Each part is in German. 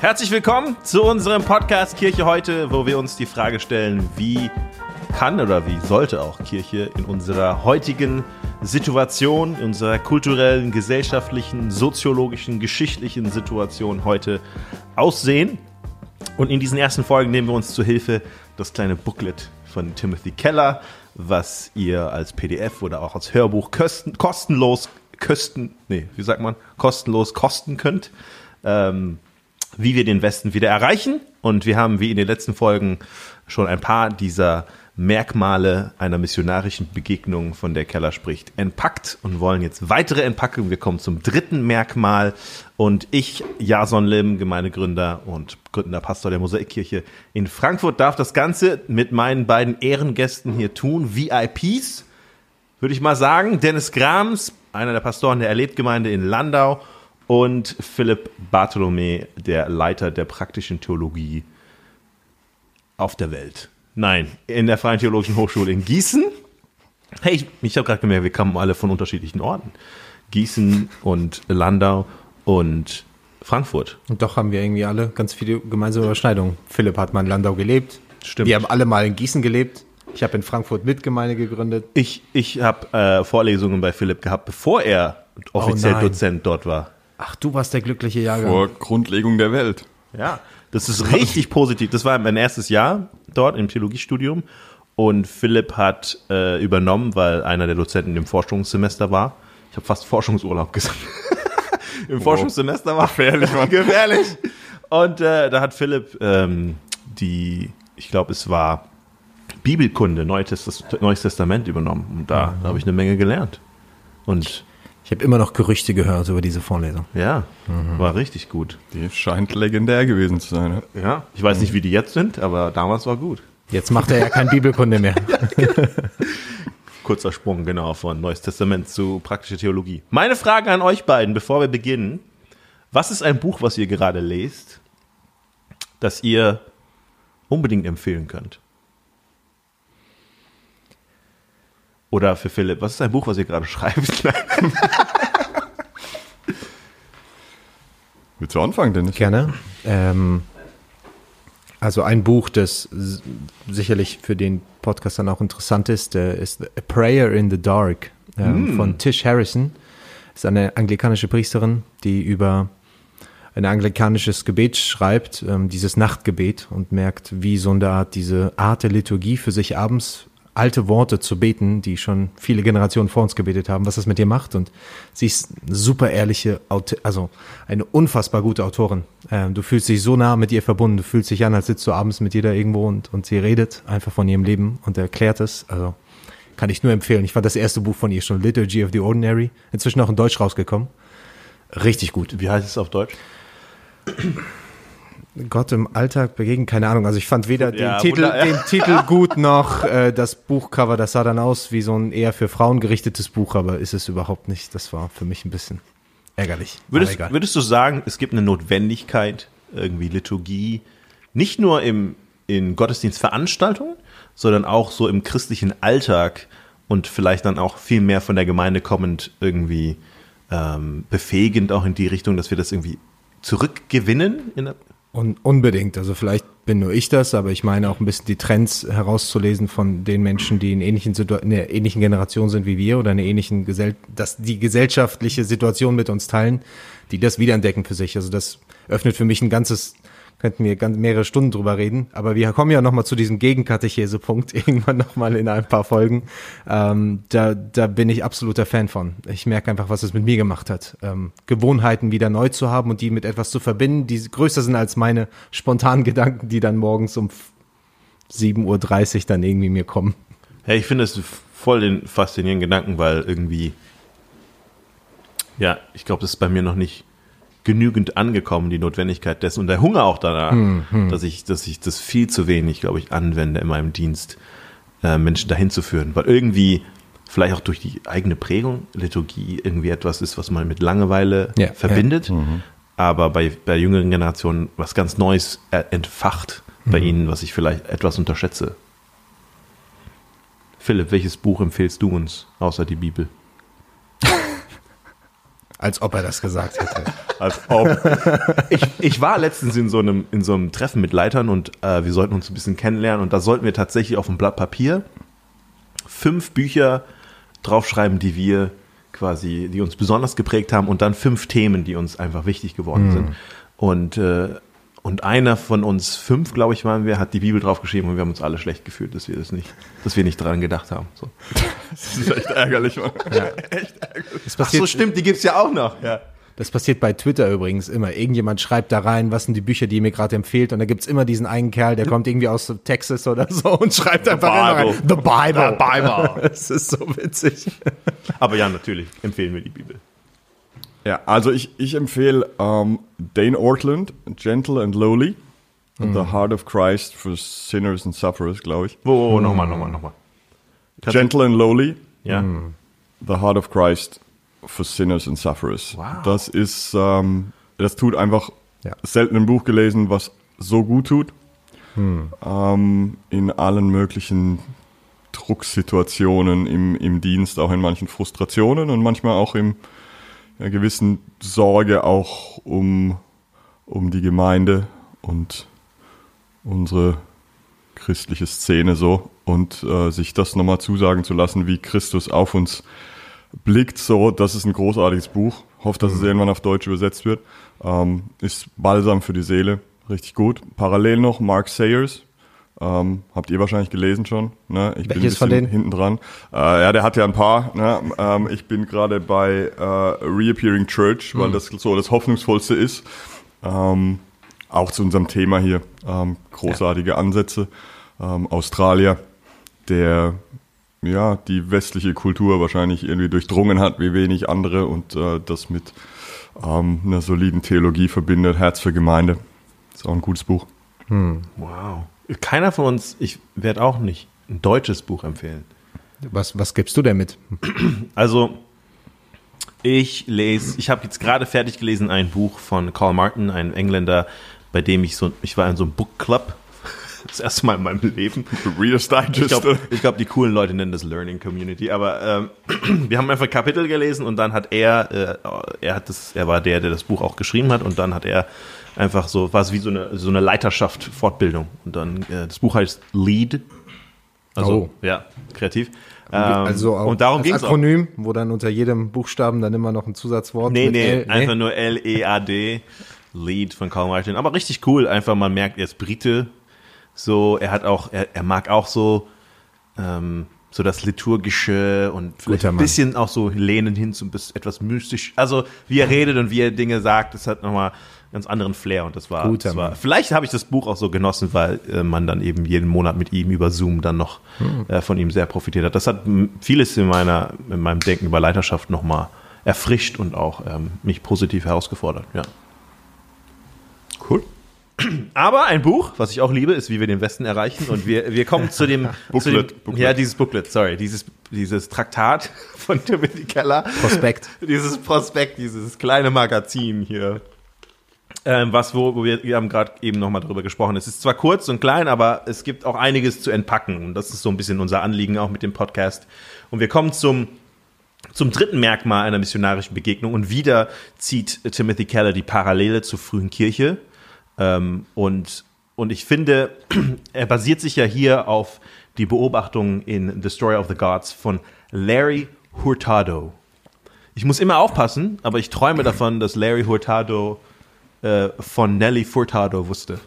Herzlich willkommen zu unserem Podcast Kirche heute, wo wir uns die Frage stellen, wie kann oder wie sollte auch Kirche in unserer heutigen Situation, in unserer kulturellen, gesellschaftlichen, soziologischen, geschichtlichen Situation heute aussehen. Und in diesen ersten Folgen nehmen wir uns zu Hilfe das kleine Booklet von Timothy Keller, was ihr als PDF oder auch als Hörbuch kosten, kostenlos, kosten, nee, wie sagt man, kostenlos kosten könnt. Ähm, wie wir den Westen wieder erreichen. Und wir haben, wie in den letzten Folgen, schon ein paar dieser Merkmale einer missionarischen Begegnung, von der Keller spricht, entpackt und wollen jetzt weitere entpacken. Wir kommen zum dritten Merkmal. Und ich, Jason Lim, Gemeindegründer und gründender Pastor der Mosaikkirche in Frankfurt, darf das Ganze mit meinen beiden Ehrengästen hier tun. VIPs, würde ich mal sagen. Dennis Grams, einer der Pastoren der Erlebtgemeinde in Landau und Philipp Bartholomä, der Leiter der praktischen Theologie auf der Welt. Nein, in der Freien Theologischen Hochschule in Gießen. Hey, ich, ich habe gerade gemerkt, wir kommen alle von unterschiedlichen Orten. Gießen und Landau und Frankfurt. Und doch haben wir irgendwie alle ganz viele gemeinsame Überschneidungen. Philipp hat mal in Landau gelebt. Stimmt. Wir haben alle mal in Gießen gelebt. Ich habe in Frankfurt Mitgemeinde gegründet. Ich, ich habe äh, Vorlesungen bei Philipp gehabt, bevor er offiziell nein. Dozent dort war. Ach, du warst der glückliche Jahrgang. Vor Grundlegung der Welt. Ja, das ist richtig positiv. Das war mein erstes Jahr dort im Theologiestudium und Philipp hat äh, übernommen, weil einer der Dozenten im Forschungssemester war. Ich habe fast Forschungsurlaub gesagt. Im Forschungssemester war Gefährlich, Mann. gefährlich. Und äh, da hat Philipp ähm, die, ich glaube, es war Bibelkunde, Neues Testament, Neues Testament übernommen. Und da, da habe ich eine Menge gelernt. Und Ich habe immer noch Gerüchte gehört über diese Vorlesung. ja, war richtig gut. Die scheint legendär gewesen zu sein. ja. Ja, ich weiß nicht, wie die jetzt sind, aber damals war gut. Jetzt macht er ja kein Bibelkunde mehr. Kurzer Sprung, genau, von Neues Testament zu praktischer Theologie. Meine Frage an euch beiden, bevor wir beginnen. Was ist ein Buch, was ihr gerade lest, das ihr unbedingt empfehlen könnt? Oder für Philipp, was ist ein Buch, was ihr gerade schreibt? Willst du anfangen, Dennis? Gerne. Ähm, also ein Buch, das sicherlich für den Podcast dann auch interessant ist, äh, ist A Prayer in the Dark ähm, von Tish Harrison. Ist eine anglikanische Priesterin, die über ein anglikanisches Gebet schreibt, ähm, dieses Nachtgebet und merkt, wie so eine Art, diese Art der Liturgie für sich abends alte Worte zu beten, die schon viele Generationen vor uns gebetet haben, was das mit ihr macht. Und sie ist super ehrliche, also eine unfassbar gute Autorin. Ähm, du fühlst dich so nah mit ihr verbunden, du fühlst dich an, als sitzt du abends mit ihr da irgendwo und, und sie redet einfach von ihrem Leben und erklärt es. Also kann ich nur empfehlen. Ich fand das erste Buch von ihr schon, Liturgy of the Ordinary, inzwischen auch in Deutsch rausgekommen. Richtig gut. Wie heißt es auf Deutsch? Gott im Alltag begegnen, keine Ahnung. Also ich fand weder den, Ja, Titel, wunder- den Titel gut noch äh, das Buchcover. Das sah dann aus wie so ein eher für Frauen gerichtetes Buch, aber ist es überhaupt nicht. Das war für mich ein bisschen ärgerlich. Würdest, würdest du sagen, es gibt eine Notwendigkeit, irgendwie Liturgie, nicht nur im, in Gottesdienstveranstaltungen, sondern auch so im christlichen Alltag und vielleicht dann auch viel mehr von der Gemeinde kommend irgendwie ähm, befähigend auch in die Richtung, dass wir das irgendwie zurückgewinnen? In der, Un unbedingt. Also vielleicht bin nur ich das, aber ich meine auch ein bisschen die Trends herauszulesen von den Menschen, die in ähnlichen Situ in einer ähnlichen Generation sind wie wir oder in einer ähnlichen Gesell dass die gesellschaftliche Situation mit uns teilen, die das wiederentdecken für sich. Also das öffnet für mich ein ganzes könnten wir ganz mehrere Stunden drüber reden, aber wir kommen ja nochmal zu diesem Gegenkatechese-Punkt irgendwann nochmal in ein paar Folgen. Ähm, da, da bin ich absoluter Fan von. Ich merke einfach, was es mit mir gemacht hat. Ähm, Gewohnheiten wieder neu zu haben und die mit etwas zu verbinden, die größer sind als meine spontanen Gedanken, die dann morgens um 7.30 Uhr dann irgendwie mir kommen. Ja, ich finde es voll den faszinierenden Gedanken, weil irgendwie, ja, ich glaube, das ist bei mir noch nicht genügend angekommen, die Notwendigkeit dessen. Und der Hunger auch danach, dass ich, dass ich das viel zu wenig, glaube ich, anwende in meinem Dienst, äh, Menschen dahin zu führen, weil irgendwie vielleicht auch durch die eigene Prägung Liturgie irgendwie etwas ist, was man mit Langeweile Ja, verbindet, aber bei, bei jüngeren Generationen was ganz Neues äh, entfacht bei ihnen, was ich vielleicht etwas unterschätze. Philipp, welches Buch empfehlst du uns außer die Bibel? Als ob er das gesagt hätte. Als ob. ich, ich war letztens in so einem, in so einem Treffen mit Leitern und äh, wir sollten uns ein bisschen kennenlernen und da sollten wir tatsächlich auf ein Blatt Papier fünf Bücher draufschreiben, die wir quasi, die uns besonders geprägt haben und dann fünf Themen, die uns einfach wichtig geworden sind. Und, äh, und einer von uns fünf, glaube ich, waren wir, hat die Bibel draufgeschrieben und wir haben uns alle schlecht gefühlt, dass wir das nicht, dass wir nicht dran gedacht haben. So. Das ist echt ärgerlich, Mann. Das Ach passiert, so, stimmt, die gibt's ja auch noch. Ja. das passiert bei Twitter übrigens immer. Irgendjemand schreibt da rein, was sind die Bücher, die ihr mir gerade empfehlt. Und da gibt's immer diesen einen Kerl, der kommt irgendwie aus Texas oder so und schreibt einfach immer rein, Bible. The Bible. The Bible. Das ist so witzig. Aber ja, natürlich empfehlen wir die Bibel. Ja, also ich, ich empfehle ähm, Dane Ortland, Gentle and Lowly, and The Heart of Christ for Sinners and Sufferers, glaube ich. Wo, wo, wo, nochmal, nochmal, nochmal. Du- Gentle and Lowly, Ja. The Heart of Christ for Sinners and Sufferers. Wow. Das ist, ähm, das tut einfach Ja. selten ein Buch gelesen, was so gut tut. Ähm, in allen möglichen Drucksituationen im, im Dienst, auch in manchen Frustrationen und manchmal auch in einer gewissen Sorge auch um, um die Gemeinde und unsere christliche Szene so und äh, sich das nochmal zusagen zu lassen, wie Christus auf uns blickt, so, das ist ein großartiges Buch. Hoffe, dass es irgendwann auf Deutsch übersetzt wird. Ähm, ist Balsam für die Seele, richtig gut. Parallel noch Mark Sayers. Ähm, habt ihr wahrscheinlich gelesen schon. Ne? Ich Welches von bisschen denen? hinten dran. Äh, ja, der hat ja ein paar. Ne? Ähm, ich bin gerade bei äh, Reappearing Church, weil das so das Hoffnungsvollste ist. Ähm, auch zu unserem Thema hier. Ähm, großartige Ansätze. Ähm, Australier, der ja die westliche Kultur wahrscheinlich irgendwie durchdrungen hat, wie wenig andere und äh, das mit ähm, einer soliden Theologie verbindet. Herz für Gemeinde. Ist auch ein gutes Buch. Wow. Keiner von uns, ich werde auch nicht ein deutsches Buch empfehlen. Was, was gibst du denn mit? Also, ich lese, ich habe jetzt gerade fertig gelesen ein Buch von Carl Martin, einem Engländer, bei dem ich so, ich war in so einem Book Club. Das erste Mal in meinem Leben. Reader's Ich Digest. glaube, ich glaub, die coolen Leute nennen das Learning Community. Aber ähm, wir haben einfach Kapitel gelesen und dann hat er, äh, er hat das, er war der, der das Buch auch geschrieben hat und dann hat er einfach so, war es wie so eine, so eine Leiterschaft Fortbildung. Und dann, äh, das Buch heißt Lead. Also, Oh. ja, kreativ. Ähm, also auch und darum als es auch. Akronym, wo dann unter jedem Buchstaben dann immer noch ein Zusatzwort Nee, nee, L, einfach nur L-E-A-D, Lead von Karl Martin. Aber richtig cool, einfach man merkt, er ist Brite. So, er hat auch, er, er mag auch so, ähm, so das Liturgische und vielleicht ein bisschen auch so lehnen hin zu etwas mystisch. Also, wie er redet und wie er Dinge sagt, das hat nochmal einen ganz anderen Flair und das war, Guter das war vielleicht habe ich das Buch auch so genossen, weil äh, man dann eben jeden Monat mit ihm über Zoom dann noch Hm. äh, von ihm sehr profitiert hat. Das hat vieles in meiner, in meinem Denken über Leiterschaft nochmal erfrischt und auch ähm, mich positiv herausgefordert, ja. Aber ein Buch, was ich auch liebe, ist, wie wir den Westen erreichen. Und wir, wir kommen zu dem, Booklet, zu dem Booklet. Ja, dieses Booklet, sorry. Dieses, dieses Traktat von Timothy Keller. Prospekt. Dieses Prospekt, dieses kleine Magazin hier. Ähm, was, wo, wo wir, wir haben gerade eben nochmal drüber gesprochen. Es ist zwar kurz und klein, aber es gibt auch einiges zu entpacken. Und das ist so ein bisschen unser Anliegen auch mit dem Podcast. Und wir kommen zum, zum dritten Merkmal einer missionarischen Begegnung. Und wieder zieht Timothy Keller die Parallele zur frühen Kirche. Ähm, und, und ich finde, er basiert sich ja hier auf die Beobachtungen in The Story of the Gods von Larry Hurtado. Ich muss immer aufpassen, aber ich träume davon, dass Larry Hurtado äh, von Nelly Furtado wusste.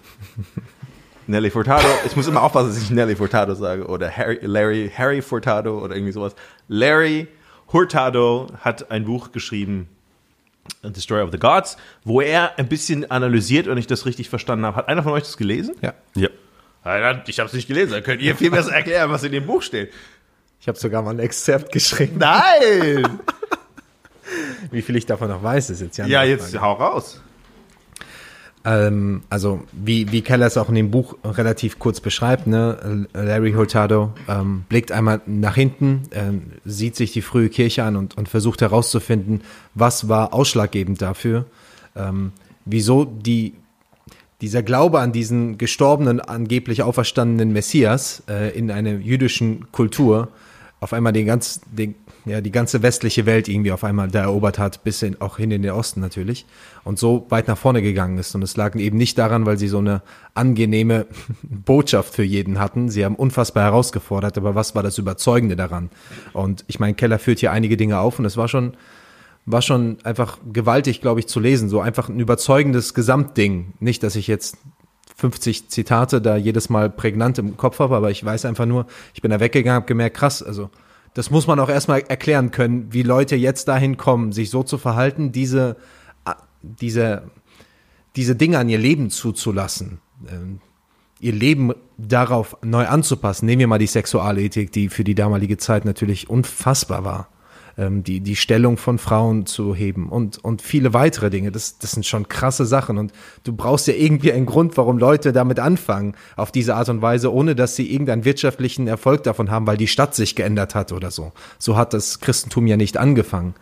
Nelly Furtado, ich muss immer aufpassen, dass ich Nelly Furtado sage oder Harry, Larry, Harry Furtado oder irgendwie sowas. Larry Hurtado hat ein Buch geschrieben, The Story of the Gods, wo er ein bisschen analysiert und ich das richtig verstanden habe. Hat einer von euch das gelesen? Ja. Ja. Ich habe es nicht gelesen, dann könnt ihr viel besser erklären, was in dem Buch steht. Ich habe sogar mal ein Exzerpt geschrieben. Nein! Wie viel ich davon noch weiß, ist jetzt ja. ja, jetzt Frage. hau raus. Ähm, also wie, wie Keller es auch in dem Buch relativ kurz beschreibt, ne? Larry Hurtado ähm, blickt einmal nach hinten, ähm, sieht sich die frühe Kirche an und, und versucht herauszufinden, was war ausschlaggebend dafür, ähm, wieso die, dieser Glaube an diesen gestorbenen, angeblich auferstandenen Messias äh, in einer jüdischen Kultur auf einmal den ganz, den, ja, die ganze westliche Welt irgendwie auf einmal da erobert hat, bis in, auch hin in den Osten natürlich und so weit nach vorne gegangen ist. Und es lag eben nicht daran, weil sie so eine angenehme Botschaft für jeden hatten. Sie haben unfassbar herausgefordert, aber was war das Überzeugende daran? Und ich meine, Keller führt hier einige Dinge auf und es war schon, war schon einfach gewaltig, glaube ich, zu lesen. So einfach ein überzeugendes Gesamtding. Nicht, dass ich jetzt 50 Zitate da jedes Mal prägnant im Kopf habe, aber ich weiß einfach nur, ich bin da weggegangen, habe gemerkt, krass, also das muss man auch erstmal erklären können, wie Leute jetzt dahin kommen, sich so zu verhalten, diese, diese, diese Dinge an ihr Leben zuzulassen, ähm, ihr Leben darauf neu anzupassen. Nehmen wir mal die Sexualethik, die für die damalige Zeit natürlich unfassbar war ähm, die, die Stellung von Frauen zu heben und, und viele weitere Dinge. Das, das sind schon krasse Sachen und du brauchst ja irgendwie einen Grund, warum Leute damit anfangen, auf diese Art und Weise, ohne dass sie irgendeinen wirtschaftlichen Erfolg davon haben, weil die Stadt sich geändert hat oder so. So hat das Christentum ja nicht angefangen.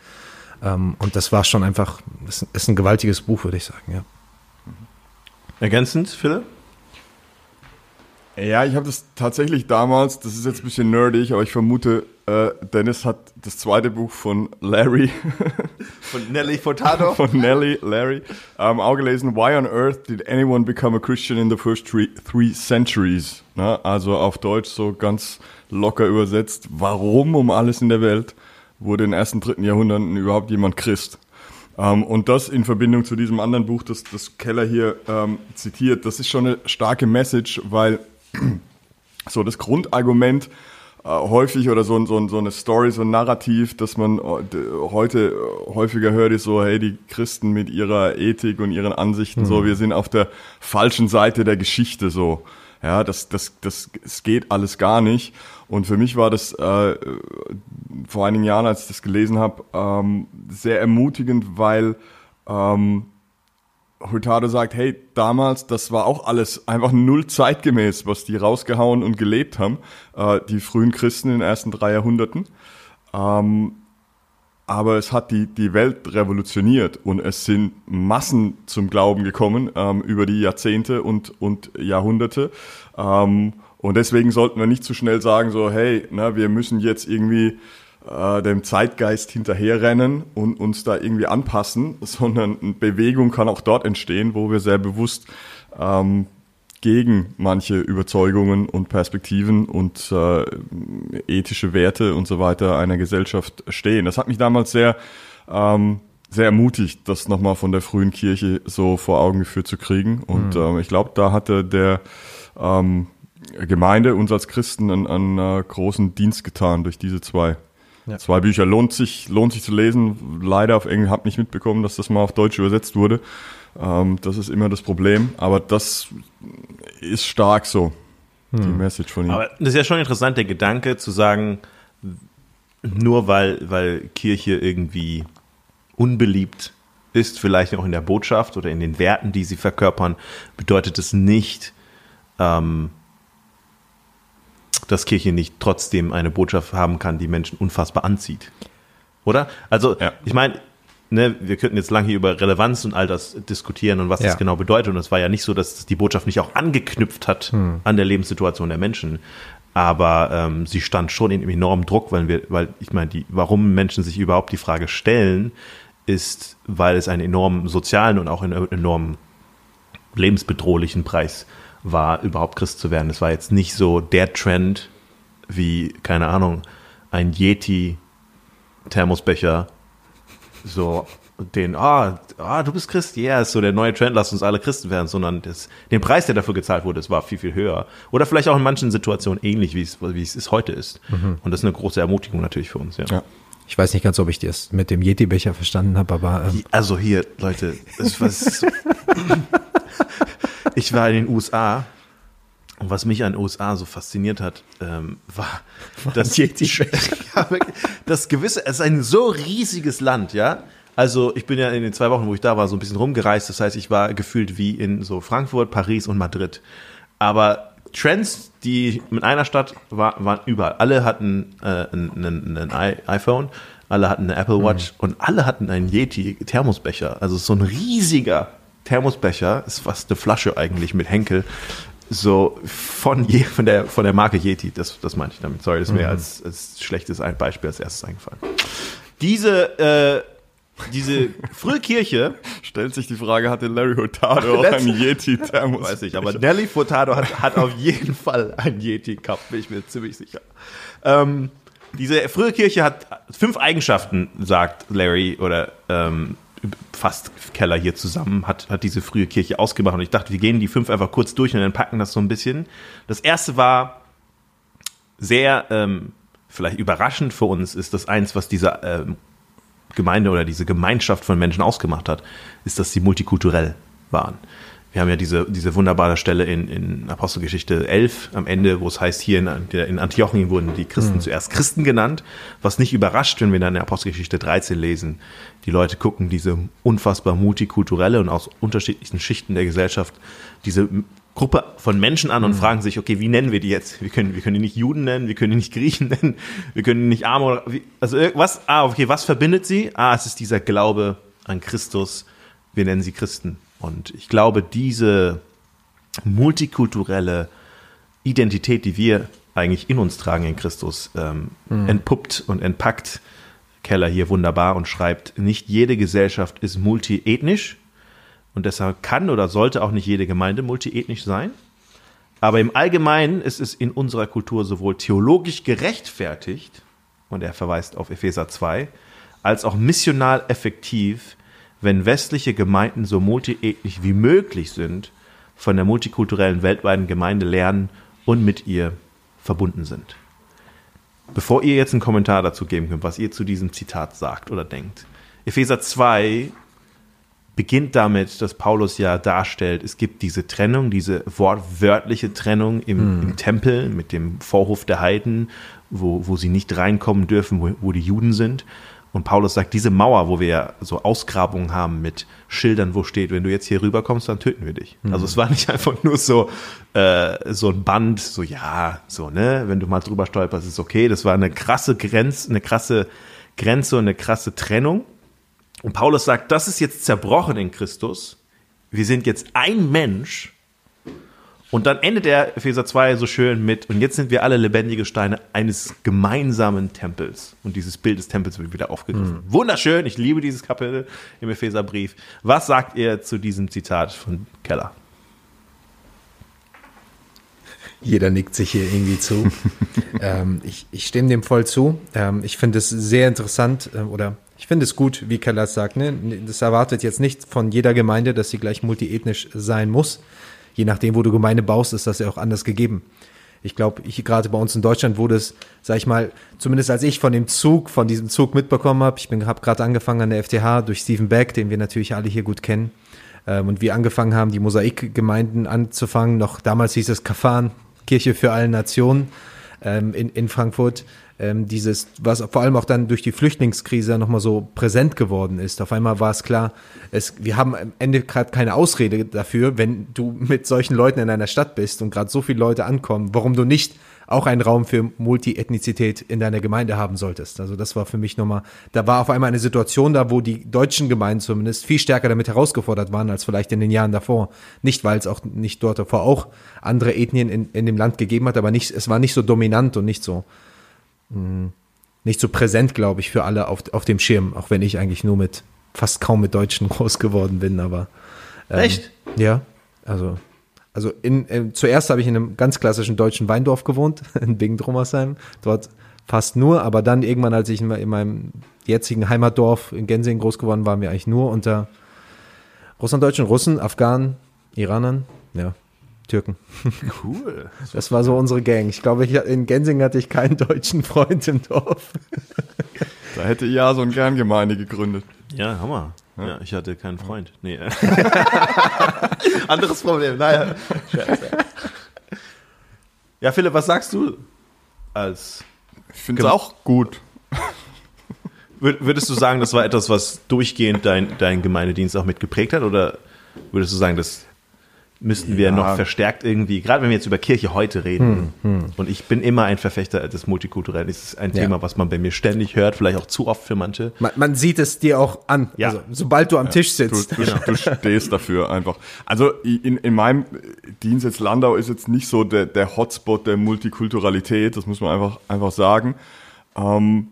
Ähm, und das war schon einfach, das ist ein gewaltiges Buch, würde ich sagen, ja. Ergänzend, Philipp? Ja, ich habe das tatsächlich damals, das ist jetzt ein bisschen nerdig, aber ich vermute, äh, Dennis hat das zweite Buch von Larry. von Nelly Furtado? von Nelly, Larry, ähm, auch gelesen. Why on earth did anyone become a Christian in the first three, three centuries? Na, also auf Deutsch so ganz locker übersetzt. Warum um alles in der Welt wurde in den ersten, dritten Jahrhunderten überhaupt jemand Christ? Um, ähm, und das in Verbindung zu diesem anderen Buch, das, das Keller hier ähm, zitiert, das ist schon eine starke Message, weil so das Grundargument äh, häufig oder so, so, so eine Story, so ein Narrativ, dass man äh, heute äh, häufiger hört, ist so, hey, die Christen mit ihrer Ethik und ihren Ansichten, mhm. so, wir sind auf der falschen Seite der Geschichte, so. Ja, das, das, das, es geht alles gar nicht. Und für mich war das äh, vor einigen Jahren, als ich das gelesen habe, ähm, sehr ermutigend, weil ähm, Hurtado sagt, hey, damals, das war auch alles einfach null zeitgemäß, was die rausgehauen und gelebt haben, äh, die frühen Christen in den ersten drei Jahrhunderten. Ähm, aber es hat die, die Welt revolutioniert und es sind Massen zum Glauben gekommen ähm, über die Jahrzehnte und, und Jahrhunderte. Ähm, und deswegen sollten wir nicht zu schnell sagen, so, hey, na, wir müssen jetzt irgendwie äh, dem Zeitgeist hinterherrennen und uns da irgendwie anpassen, sondern eine Bewegung kann auch dort entstehen, wo wir sehr bewusst ähm, gegen manche Überzeugungen und Perspektiven und äh, ethische Werte und so weiter einer Gesellschaft stehen. Das hat mich damals sehr ähm, sehr ermutigt, das nochmal von der frühen Kirche so vor Augen geführt zu kriegen. Und mhm. ähm, ich glaube, da hatte der ähm, Gemeinde uns als Christen einen, einen äh, großen Dienst getan durch diese zwei ja. Zwei Bücher lohnt sich, lohnt sich zu lesen. Leider auf Englisch habe nicht mitbekommen, dass das mal auf Deutsch übersetzt wurde. Ähm, das ist immer das Problem. Aber das ist stark so, hm. die Message von ihm. Aber das ist ja schon interessant, der Gedanke zu sagen, nur weil, weil Kirche irgendwie unbeliebt ist, vielleicht auch in der Botschaft oder in den Werten, die sie verkörpern, bedeutet es nicht, ähm, dass Kirche nicht trotzdem eine Botschaft haben kann, die Menschen unfassbar anzieht. Oder? Also, ja. ich meine, ne, wir könnten jetzt lange hier über Relevanz und all das diskutieren und was ja. das genau bedeutet. Und es war ja nicht so, dass die Botschaft nicht auch angeknüpft hat hm. an der Lebenssituation der Menschen. Aber ähm, sie stand schon in enormem Druck, weil wir, weil ich meine, die, warum Menschen sich überhaupt die Frage stellen, ist, weil es einen enormen sozialen und auch einen enormen lebensbedrohlichen Preis gibt war, überhaupt Christ zu werden. Es war jetzt nicht so der Trend wie, keine Ahnung, ein Yeti-Thermosbecher, so den, ah, ah, du bist Christ, ja, yeah, ist so der neue Trend, lass uns alle Christen werden, sondern das, den Preis, der dafür gezahlt wurde, das war viel, viel höher. Oder vielleicht auch in manchen Situationen ähnlich, wie es, wie es heute ist. Mhm. Und das ist eine große Ermutigung natürlich für uns, ja. ja. Ich weiß nicht ganz, ob ich das mit dem Yeti-Becher verstanden habe, aber. Ähm also hier, Leute, das was. ich war in den USA und was mich an den USA so fasziniert hat, ähm, war, dass ja, das gewisse, es ist ein so riesiges Land, ja. Also ich bin ja in den zwei Wochen, wo ich da war, so ein bisschen rumgereist. Das heißt, ich war gefühlt wie in so Frankfurt, Paris und Madrid. Aber Trends, die mit einer Stadt war, waren überall. Alle hatten äh, ein, ein, iPhone, alle hatten eine Apple Watch mhm. und alle hatten einen Yeti Thermosbecher. Also so ein riesiger Thermosbecher, ist fast eine Flasche eigentlich mit Henkel. so von, je, von, der, von der Marke Yeti, das, das meinte ich damit. Sorry, das ist mir Mhm. als, als schlechtes Beispiel als erstes eingefallen. Diese, äh, diese frühe Kirche, Stellt sich die Frage, hatte Larry Hurtado auch einen Yeti-Thermos? weiß ich, aber Nelly Furtado hat, hat auf jeden Fall einen Yeti gehabt, bin ich mir ziemlich sicher. Ähm, diese frühe Kirche hat fünf Eigenschaften, sagt Larry oder ähm, fast Keller hier zusammen, hat, hat diese frühe Kirche ausgemacht. Und ich dachte, wir gehen die fünf einfach kurz durch und dann packen das so ein bisschen. Das erste war sehr, ähm, vielleicht überraschend für uns, ist das eins, was diese ähm, Gemeinde oder diese Gemeinschaft von Menschen ausgemacht hat, ist, dass sie multikulturell waren. Wir haben ja diese, diese wunderbare Stelle in, in Apostelgeschichte 11 am Ende, wo es heißt, hier in, in Antiochien wurden die Christen zuerst Christen genannt, was nicht überrascht, wenn wir dann in Apostelgeschichte 13 lesen. Die Leute gucken diese unfassbar multikulturelle und aus unterschiedlichen Schichten der Gesellschaft diese Gruppe von Menschen an und fragen sich, okay, wie nennen wir die jetzt? Wir können, wir können die nicht Juden nennen, wir können die nicht Griechen nennen, wir können die nicht Arme oder, also was, ah, okay, was verbindet sie? Ah, es ist dieser Glaube an Christus, wir nennen sie Christen. Und ich glaube, diese multikulturelle Identität, die wir eigentlich in uns tragen in Christus, ähm, entpuppt und entpackt Keller hier wunderbar und schreibt, nicht jede Gesellschaft ist multiethnisch und deshalb kann oder sollte auch nicht jede Gemeinde multiethnisch sein. Aber im Allgemeinen ist es in unserer Kultur sowohl theologisch gerechtfertigt, und er verweist auf Epheser 2, als auch missional effektiv, wenn westliche Gemeinden so multiethnisch wie möglich sind, von der multikulturellen weltweiten Gemeinde lernen und mit ihr verbunden sind. Bevor ihr jetzt einen Kommentar dazu geben könnt, was ihr zu diesem Zitat sagt oder denkt. Epheser 2 beginnt damit, dass Paulus ja darstellt, es gibt diese Trennung, diese wortwörtliche Trennung im, im Tempel mit dem Vorhof der Heiden, wo, wo sie nicht reinkommen dürfen, wo, wo die Juden sind. Und Paulus sagt, diese Mauer, wo wir ja so Ausgrabungen haben mit Schildern, wo steht, wenn du jetzt hier rüberkommst, dann töten wir dich. Also es war nicht einfach nur so, äh, so ein Band, so ja, so, ne, wenn du mal drüber stolperst, ist okay. Das war eine krasse Grenze, eine krasse Grenze und eine krasse Trennung. Und Paulus sagt, das ist jetzt zerbrochen in Christus. Wir sind jetzt ein Mensch. Und dann endet der Epheser 2 so schön mit, und jetzt sind wir alle lebendige Steine eines gemeinsamen Tempels. Und dieses Bild des Tempels wird wieder aufgegriffen. Wunderschön, ich liebe dieses Kapitel im Epheserbrief. Was sagt ihr zu diesem Zitat von Keller? Jeder nickt sich hier irgendwie zu. ähm, ich, ich stimme dem voll zu. Ähm, ich finde es sehr interessant äh, oder ich finde es gut, wie Keller es sagt. Ne? Das erwartet jetzt nicht von jeder Gemeinde, dass sie gleich multiethnisch sein muss. Je nachdem, wo du Gemeinde baust, ist das ja auch anders gegeben. Ich glaube, ich, gerade bei uns in Deutschland wurde es, sag ich mal, zumindest als ich von dem Zug, von diesem Zug mitbekommen habe, ich habe gerade angefangen an der FTH durch Stephen Beck, den wir natürlich alle hier gut kennen, ähm, und wir angefangen haben, die Mosaikgemeinden anzufangen. Noch damals hieß es Kafan, Kirche für alle Nationen ähm, in, in Frankfurt. Ähm, dieses, was vor allem auch dann durch die Flüchtlingskrise nochmal so präsent geworden ist. Auf einmal war es klar, es, wir haben am Ende gerade keine Ausrede dafür, wenn du mit solchen Leuten in einer Stadt bist und gerade so viele Leute ankommen, warum du nicht auch einen Raum für Multiethnizität in deiner Gemeinde haben solltest. Also das war für mich nochmal, da war auf einmal eine Situation da, wo die deutschen Gemeinden zumindest viel stärker damit herausgefordert waren als vielleicht in den Jahren davor. Nicht, weil es auch nicht dort davor auch andere Ethnien in, in dem Land gegeben hat, aber nicht, es war nicht so dominant und nicht so, mh, nicht so präsent, glaube ich, für alle auf, auf dem Schirm, auch wenn ich eigentlich nur mit, fast kaum mit Deutschen groß geworden bin, aber. ähm, Echt? Ja, also also in, äh, zuerst habe ich in einem ganz klassischen deutschen Weindorf gewohnt, in Bingen-Drummersheim. Dort fast nur, aber dann irgendwann, als ich in, in meinem jetzigen Heimatdorf in Gensingen groß geworden war, waren wir eigentlich nur unter Russlanddeutschen, Russen, Afghanen, Iranern, ja, Türken. Cool. Das war so unsere Gang. Ich glaube, ich, in Gensingen hatte ich keinen deutschen Freund im Dorf. Da hätte ja so eine Kerngemeinde gegründet. Ja, Hammer. Ja, ich hatte keinen Freund. Nee. Anderes Problem. Naja. Ja. ja, Philipp, was sagst du als Ich finde es auch gut. Wür- Würdest du sagen, das war etwas, was durchgehend dein, dein Gemeindedienst auch mitgeprägt hat? Oder würdest du sagen, dass müssten wir Ja. noch verstärkt irgendwie, gerade wenn wir jetzt über Kirche heute reden, und ich bin immer ein Verfechter des Multikulturellen, das ist ein Ja. Thema, was man bei mir ständig hört, vielleicht auch zu oft für manche. Man, man sieht es dir auch an. Ja. Also, sobald du am Tisch Du, sitzt. du, du stehst dafür einfach. Also in, in meinem Dienst jetzt Landau ist jetzt nicht so der, der Hotspot der Multikulturalität, das muss man einfach, einfach sagen. Ähm,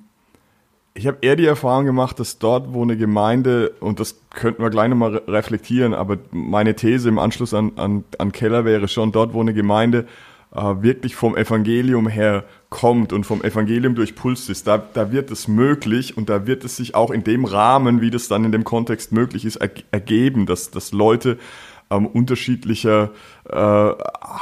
ich habe eher die Erfahrung gemacht, dass dort, wo eine Gemeinde, und das könnten wir gleich nochmal re reflektieren, aber meine These im Anschluss an, an, an Keller wäre schon, dort, wo eine Gemeinde äh, wirklich vom Evangelium her kommt und vom Evangelium durchpulst ist, da, da wird es möglich und da wird es sich auch in dem Rahmen, wie das dann in dem Kontext möglich ist, er, ergeben, dass, dass Leute ähm, unterschiedlicher äh,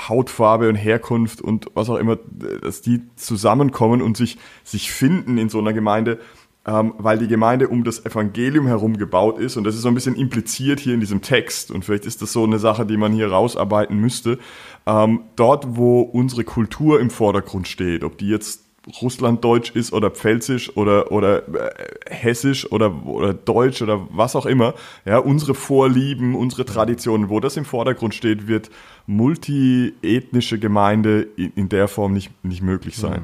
Hautfarbe und Herkunft und was auch immer, dass die zusammenkommen und sich, sich finden in so einer Gemeinde, weil die Gemeinde um das Evangelium herum gebaut ist. Und das ist so ein bisschen impliziert hier in diesem Text. Und vielleicht ist das so eine Sache, die man hier rausarbeiten müsste. Ähm, dort, wo unsere Kultur im Vordergrund steht, ob die jetzt Russlanddeutsch ist oder Pfälzisch oder, oder äh, Hessisch oder, oder Deutsch oder was auch immer, ja, unsere Vorlieben, unsere Traditionen, wo das im Vordergrund steht, wird multiethnische Gemeinde in, der Form nicht, nicht möglich sein.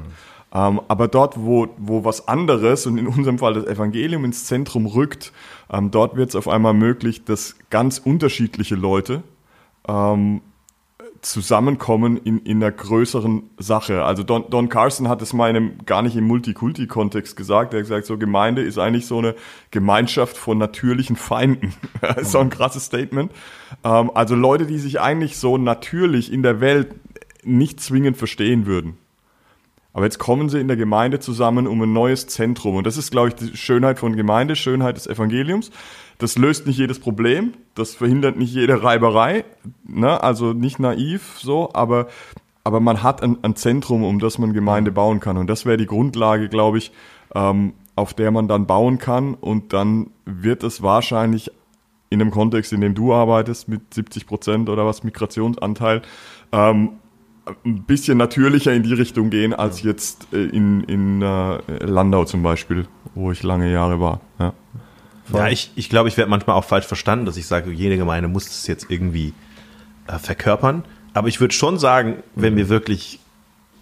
Ähm, aber dort, wo, wo was anderes und in unserem Fall das Evangelium ins Zentrum rückt, ähm, dort wird es auf einmal möglich, dass ganz unterschiedliche Leute ähm, zusammenkommen in, in einer größeren Sache. Also Don, Don Carson hat es mal in einem, gar nicht im Multikulti-Kontext gesagt. Er hat gesagt, so Gemeinde ist eigentlich so eine Gemeinschaft von natürlichen Feinden. So ein krasses Statement. Ähm, also Leute, die sich eigentlich so natürlich in der Welt nicht zwingend verstehen würden. Aber jetzt kommen sie in der Gemeinde zusammen um ein neues Zentrum. Und das ist, glaube ich, die Schönheit von Gemeinde, Schönheit des Evangeliums. Das löst nicht jedes Problem, das verhindert nicht jede Reiberei, ne? also nicht naiv so, aber, aber man hat ein, ein Zentrum, um das man Gemeinde bauen kann. Und das wäre die Grundlage, glaube ich, ähm, auf der man dann bauen kann. Und dann wird es wahrscheinlich in dem Kontext, in dem du arbeitest, mit 70 Prozent oder was Migrationsanteil, ähm, ein bisschen natürlicher in die Richtung gehen als jetzt äh, in, in äh, Landau zum Beispiel, wo ich lange Jahre war. Ja. Ja, ich, ich glaube, ich werde manchmal auch falsch verstanden, dass ich sage, jede Gemeinde muss es jetzt irgendwie äh, verkörpern. Aber ich würde schon sagen, wenn wir wirklich,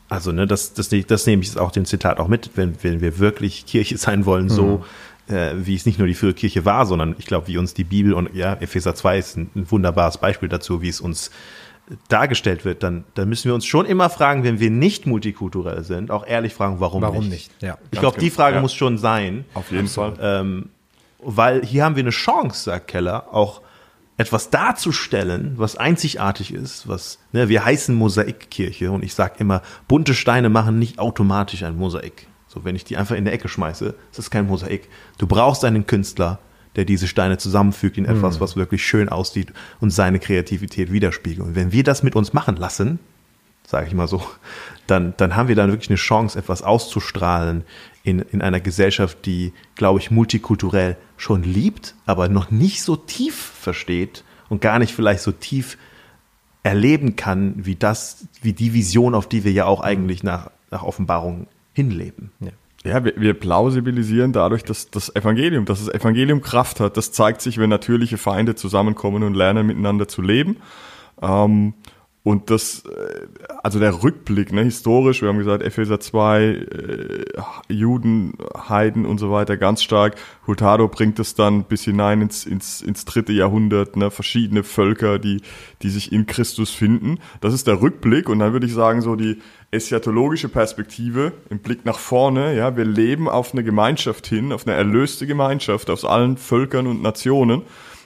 also ne, das, das, das nehme ich jetzt auch dem Zitat auch mit, wenn, wenn wir wirklich Kirche sein wollen, so äh, wie es nicht nur die frühe Kirche war, sondern ich glaube, wie uns die Bibel und ja, Epheser 2 ist ein, ein wunderbares Beispiel dazu, wie es uns dargestellt wird, dann, dann müssen wir uns schon immer fragen, wenn wir nicht multikulturell sind, auch ehrlich fragen, warum, Warum nicht. nicht? Ja. Ich glaube, die Frage Ja. muss schon sein. Auf jeden Fall. Ähm, weil hier haben wir eine Chance, sagt Keller, auch etwas darzustellen, was einzigartig ist, was, ne, wir heißen Mosaikkirche und ich sage immer, bunte Steine machen nicht automatisch ein Mosaik. So, wenn ich die einfach in der Ecke schmeiße, ist das kein Mosaik. Du brauchst einen Künstler, der diese Steine zusammenfügt in etwas, was wirklich schön aussieht und seine Kreativität widerspiegelt. Und wenn wir das mit uns machen lassen, sage ich mal so, dann, dann haben wir dann wirklich eine Chance, etwas auszustrahlen in, in einer Gesellschaft, die, glaube ich, multikulturell schon liebt, aber noch nicht so tief versteht und gar nicht vielleicht so tief erleben kann, wie das, wie die Vision, auf die wir ja auch eigentlich nach, nach Offenbarung hinleben. Ja. Ja, wir, wir plausibilisieren dadurch, dass das Evangelium, dass das Evangelium Kraft hat. Das zeigt sich, wenn natürliche Feinde zusammenkommen und lernen, miteinander zu leben. Ähm, und das, äh, also der Rückblick, ne, historisch, wir haben gesagt, Epheser 2, äh, Juden, Heiden und so weiter, ganz stark. Hurtado bringt es dann bis hinein ins, ins, ins dritte Jahrhundert, ne, verschiedene Völker, die, die sich in Christus finden. Das ist der Rückblick und dann würde ich sagen, so die eschatologische Perspektive im Blick nach vorne, ja, wir leben auf eine Gemeinschaft hin, auf eine erlöste Gemeinschaft aus allen Völkern und Nationen.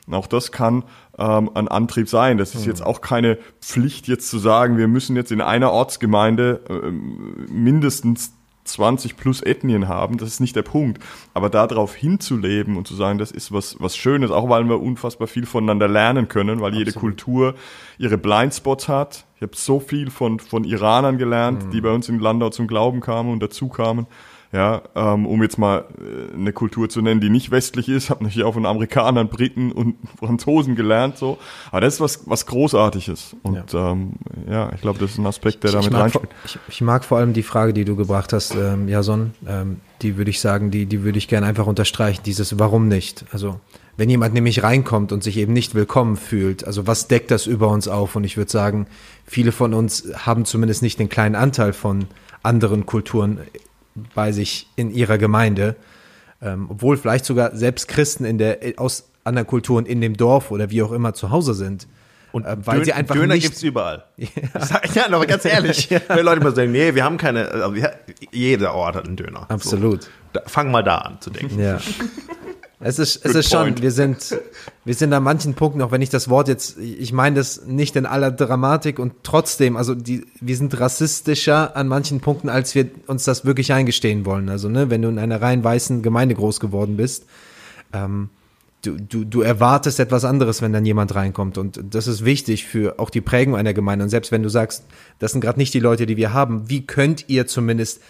Und auch das kann ähm, ein Antrieb sein. Das ist jetzt auch keine Pflicht, jetzt zu sagen, wir müssen jetzt in einer Ortsgemeinde ähm, mindestens 20 plus Ethnien haben. Das ist nicht der Punkt. Aber darauf hinzuleben und zu sagen, das ist was, was Schönes, auch weil wir unfassbar viel voneinander lernen können, weil jede Kultur ihre Blindspots hat. Ich habe so viel von, von Iranern gelernt, die bei uns in Landau zum Glauben kamen und dazu kamen. Ja, ähm, um jetzt mal äh, eine Kultur zu nennen, die nicht westlich ist, habe natürlich auch von Amerikanern, Briten und Franzosen gelernt, so. Aber das ist was, was Großartiges. Und ja, ähm, ja ich glaube, das ist ein Aspekt, der ich, damit ich reinspielt. Ich, ich, mag vor allem die Frage, die du gebracht hast, ähm, Jason, ähm, die würde ich sagen, die, die würde ich gerne einfach unterstreichen, dieses Warum nicht? Also, wenn jemand nämlich reinkommt und sich eben nicht willkommen fühlt, also was deckt das über uns auf? Und ich würde sagen, viele von uns haben zumindest nicht den kleinen Anteil von anderen Kulturen bei sich in ihrer Gemeinde, ähm, obwohl vielleicht sogar selbst Christen in der, aus anderen Kulturen in dem Dorf oder wie auch immer zu Hause sind. Und äh, weil Dön sie einfach Döner gibt es überall. Ja. Sag, ja, aber ganz ehrlich, ja. wenn Leute immer sagen, nee, wir haben keine, also, jeder Ort hat einen Döner. Absolut. So, da, fang mal da an zu denken. Ja. Es ist, es ist schon, wir sind, wir sind an manchen Punkten, auch wenn ich das Wort jetzt, ich meine das nicht in aller Dramatik und trotzdem, also die, wir sind rassistischer an manchen Punkten, als wir uns das wirklich eingestehen wollen. Also, ne, wenn du in einer rein weißen Gemeinde groß geworden bist, ähm, du, du, du erwartest etwas anderes, wenn dann jemand reinkommt. Und das ist wichtig für auch die Prägung einer Gemeinde. Und selbst wenn du sagst, das sind gerade nicht die Leute, die wir haben, wie könnt ihr zumindest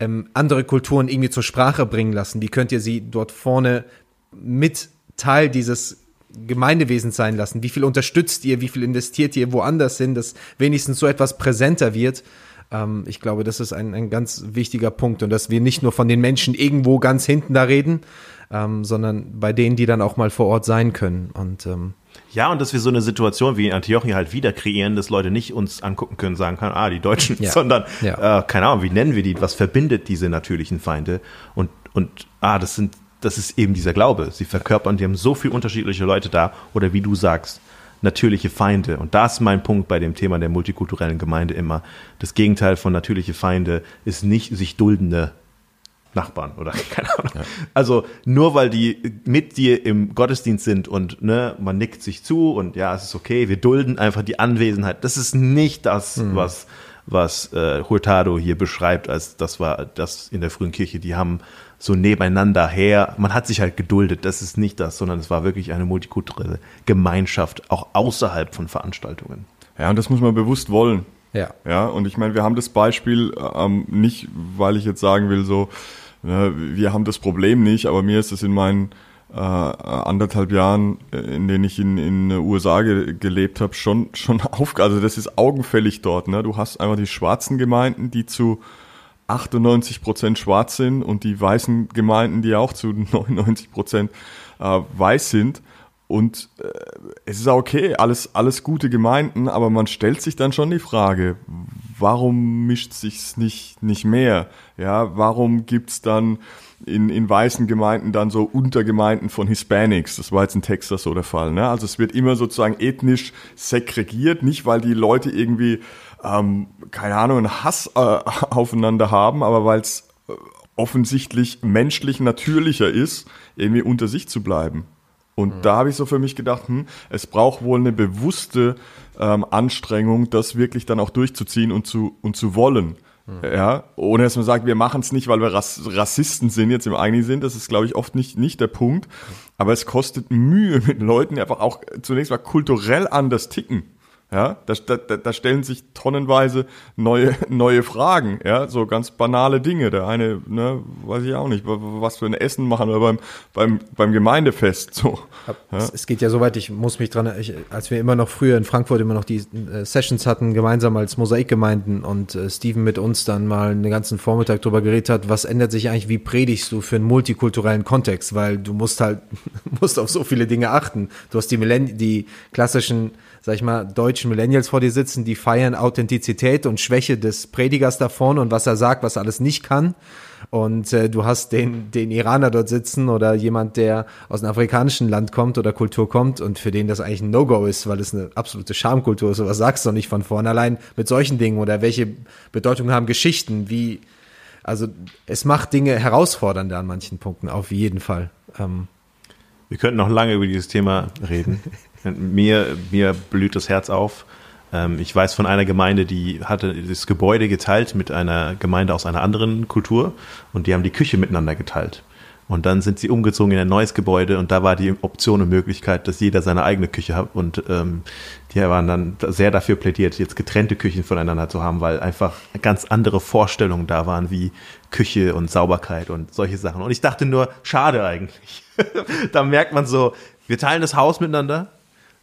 ähm, andere Kulturen irgendwie zur Sprache bringen lassen? Wie könnt ihr sie dort vorne mit Teil dieses Gemeindewesens sein lassen? Wie viel unterstützt ihr? Wie viel investiert ihr woanders hin, dass wenigstens so etwas präsenter wird? Ähm, ich glaube, das ist ein, ein ganz wichtiger Punkt und dass wir nicht nur von den Menschen irgendwo ganz hinten da reden, ähm, sondern bei denen, die dann auch mal vor Ort sein können. Und ähm, ja, und dass wir so eine Situation wie in Antiochien halt wieder kreieren, dass Leute nicht uns angucken können, sagen können, ah, die Deutschen, ja. sondern, ja. Äh, keine Ahnung, wie nennen wir die, was verbindet diese natürlichen Feinde? Und, und, ah, das sind das ist eben dieser Glaube. Sie verkörpern, die haben so viele unterschiedliche Leute da oder wie du sagst, natürliche Feinde. Und da ist mein Punkt bei dem Thema der multikulturellen Gemeinde immer. Das Gegenteil von natürliche Feinde ist nicht sich duldende Nachbarn oder keine Ahnung. Ja. Also nur weil die mit dir im Gottesdienst sind und ne, man nickt sich zu und ja, es ist okay, wir dulden einfach die Anwesenheit. Das ist nicht das, mhm. was was äh, Hurtado hier beschreibt, als das war das in der frühen Kirche. Die haben so nebeneinander her. Man hat sich halt geduldet. Das ist nicht das, sondern es war wirklich eine multikulturelle Gemeinschaft, auch außerhalb von Veranstaltungen. Ja, und das muss man bewusst wollen. Ja. Ja, und ich meine, wir haben das Beispiel ähm, nicht, weil ich jetzt sagen will, so, äh, wir haben das Problem nicht, aber mir ist es in meinen äh, anderthalb Jahren, äh, in denen ich in in den USA ge gelebt habe, schon schon auf, also das ist augenfällig dort. Ne? Du hast einfach die schwarzen Gemeinden, die zu 98 Prozent schwarz sind und die weißen Gemeinden, die auch zu 99 Prozent äh, weiß sind. Und äh, es ist okay, alles, alles gute Gemeinden, aber man stellt sich dann schon die Frage, warum mischt sich's nicht, nicht mehr? Ja, warum gibt's dann in, in weißen Gemeinden dann so Untergemeinden von Hispanics? Das war jetzt in Texas so der Fall. Ne? Also es wird immer sozusagen ethnisch segregiert, nicht weil die Leute irgendwie ähm, keine Ahnung, einen Hass äh, aufeinander haben, aber weil es äh, offensichtlich menschlich natürlicher ist, irgendwie unter sich zu bleiben. Und mhm. da habe ich so für mich gedacht, hm, es braucht wohl eine bewusste ähm, Anstrengung, das wirklich dann auch durchzuziehen und zu, und zu wollen. Mhm. Ja, ohne dass man sagt, wir machen es nicht, weil wir Rass Rassisten sind, jetzt im eigenen Sinn. Das ist, glaube ich, oft nicht, nicht der Punkt. Aber es kostet Mühe mit Leuten, die einfach auch zunächst mal kulturell anders ticken. Ja, da, da, da stellen sich tonnenweise neue, neue Fragen, ja, so ganz banale Dinge. Der eine, ne, weiß ich auch nicht, was für ein Essen machen wir beim, beim, beim Gemeindefest, so. Ja. Es, es, geht ja so weit, ich muss mich dran, ich, als wir immer noch früher in Frankfurt immer noch die äh, Sessions hatten, gemeinsam als Mosaikgemeinden und äh, Steven mit uns dann mal einen ganzen Vormittag drüber geredet hat, was ändert sich eigentlich, wie predigst du für einen multikulturellen Kontext, weil du musst halt, musst auf so viele Dinge achten. Du hast die Millenn die klassischen sag ich mal, deutschen Millennials vor dir sitzen, die feiern Authentizität und Schwäche des Predigers da vorne und was er sagt, was er alles nicht kann. Und äh, du hast den, den Iraner dort sitzen oder jemand, der aus einem afrikanischen Land kommt oder Kultur kommt und für den das eigentlich ein No-Go ist, weil es eine absolute Schamkultur ist. was sagst du nicht von vornherein mit solchen Dingen oder welche Bedeutung haben Geschichten, wie, also es macht Dinge herausfordernder an manchen Punkten, auf jeden Fall. Ähm, wir könnten noch lange über dieses Thema reden. Mir, mir blüht das Herz auf. Ähm, ich weiß von einer Gemeinde, die hatte das Gebäude geteilt mit einer Gemeinde aus einer anderen Kultur und die haben die Küche miteinander geteilt. Und dann sind sie umgezogen in ein neues Gebäude und da war die Option und Möglichkeit, dass jeder seine eigene Küche hat. Und ähm, die waren dann sehr dafür plädiert, jetzt getrennte Küchen voneinander zu haben, weil einfach ganz andere Vorstellungen da waren, wie Küche und Sauberkeit und solche Sachen. Und ich dachte nur, schade eigentlich. da merkt man so, wir teilen das Haus miteinander,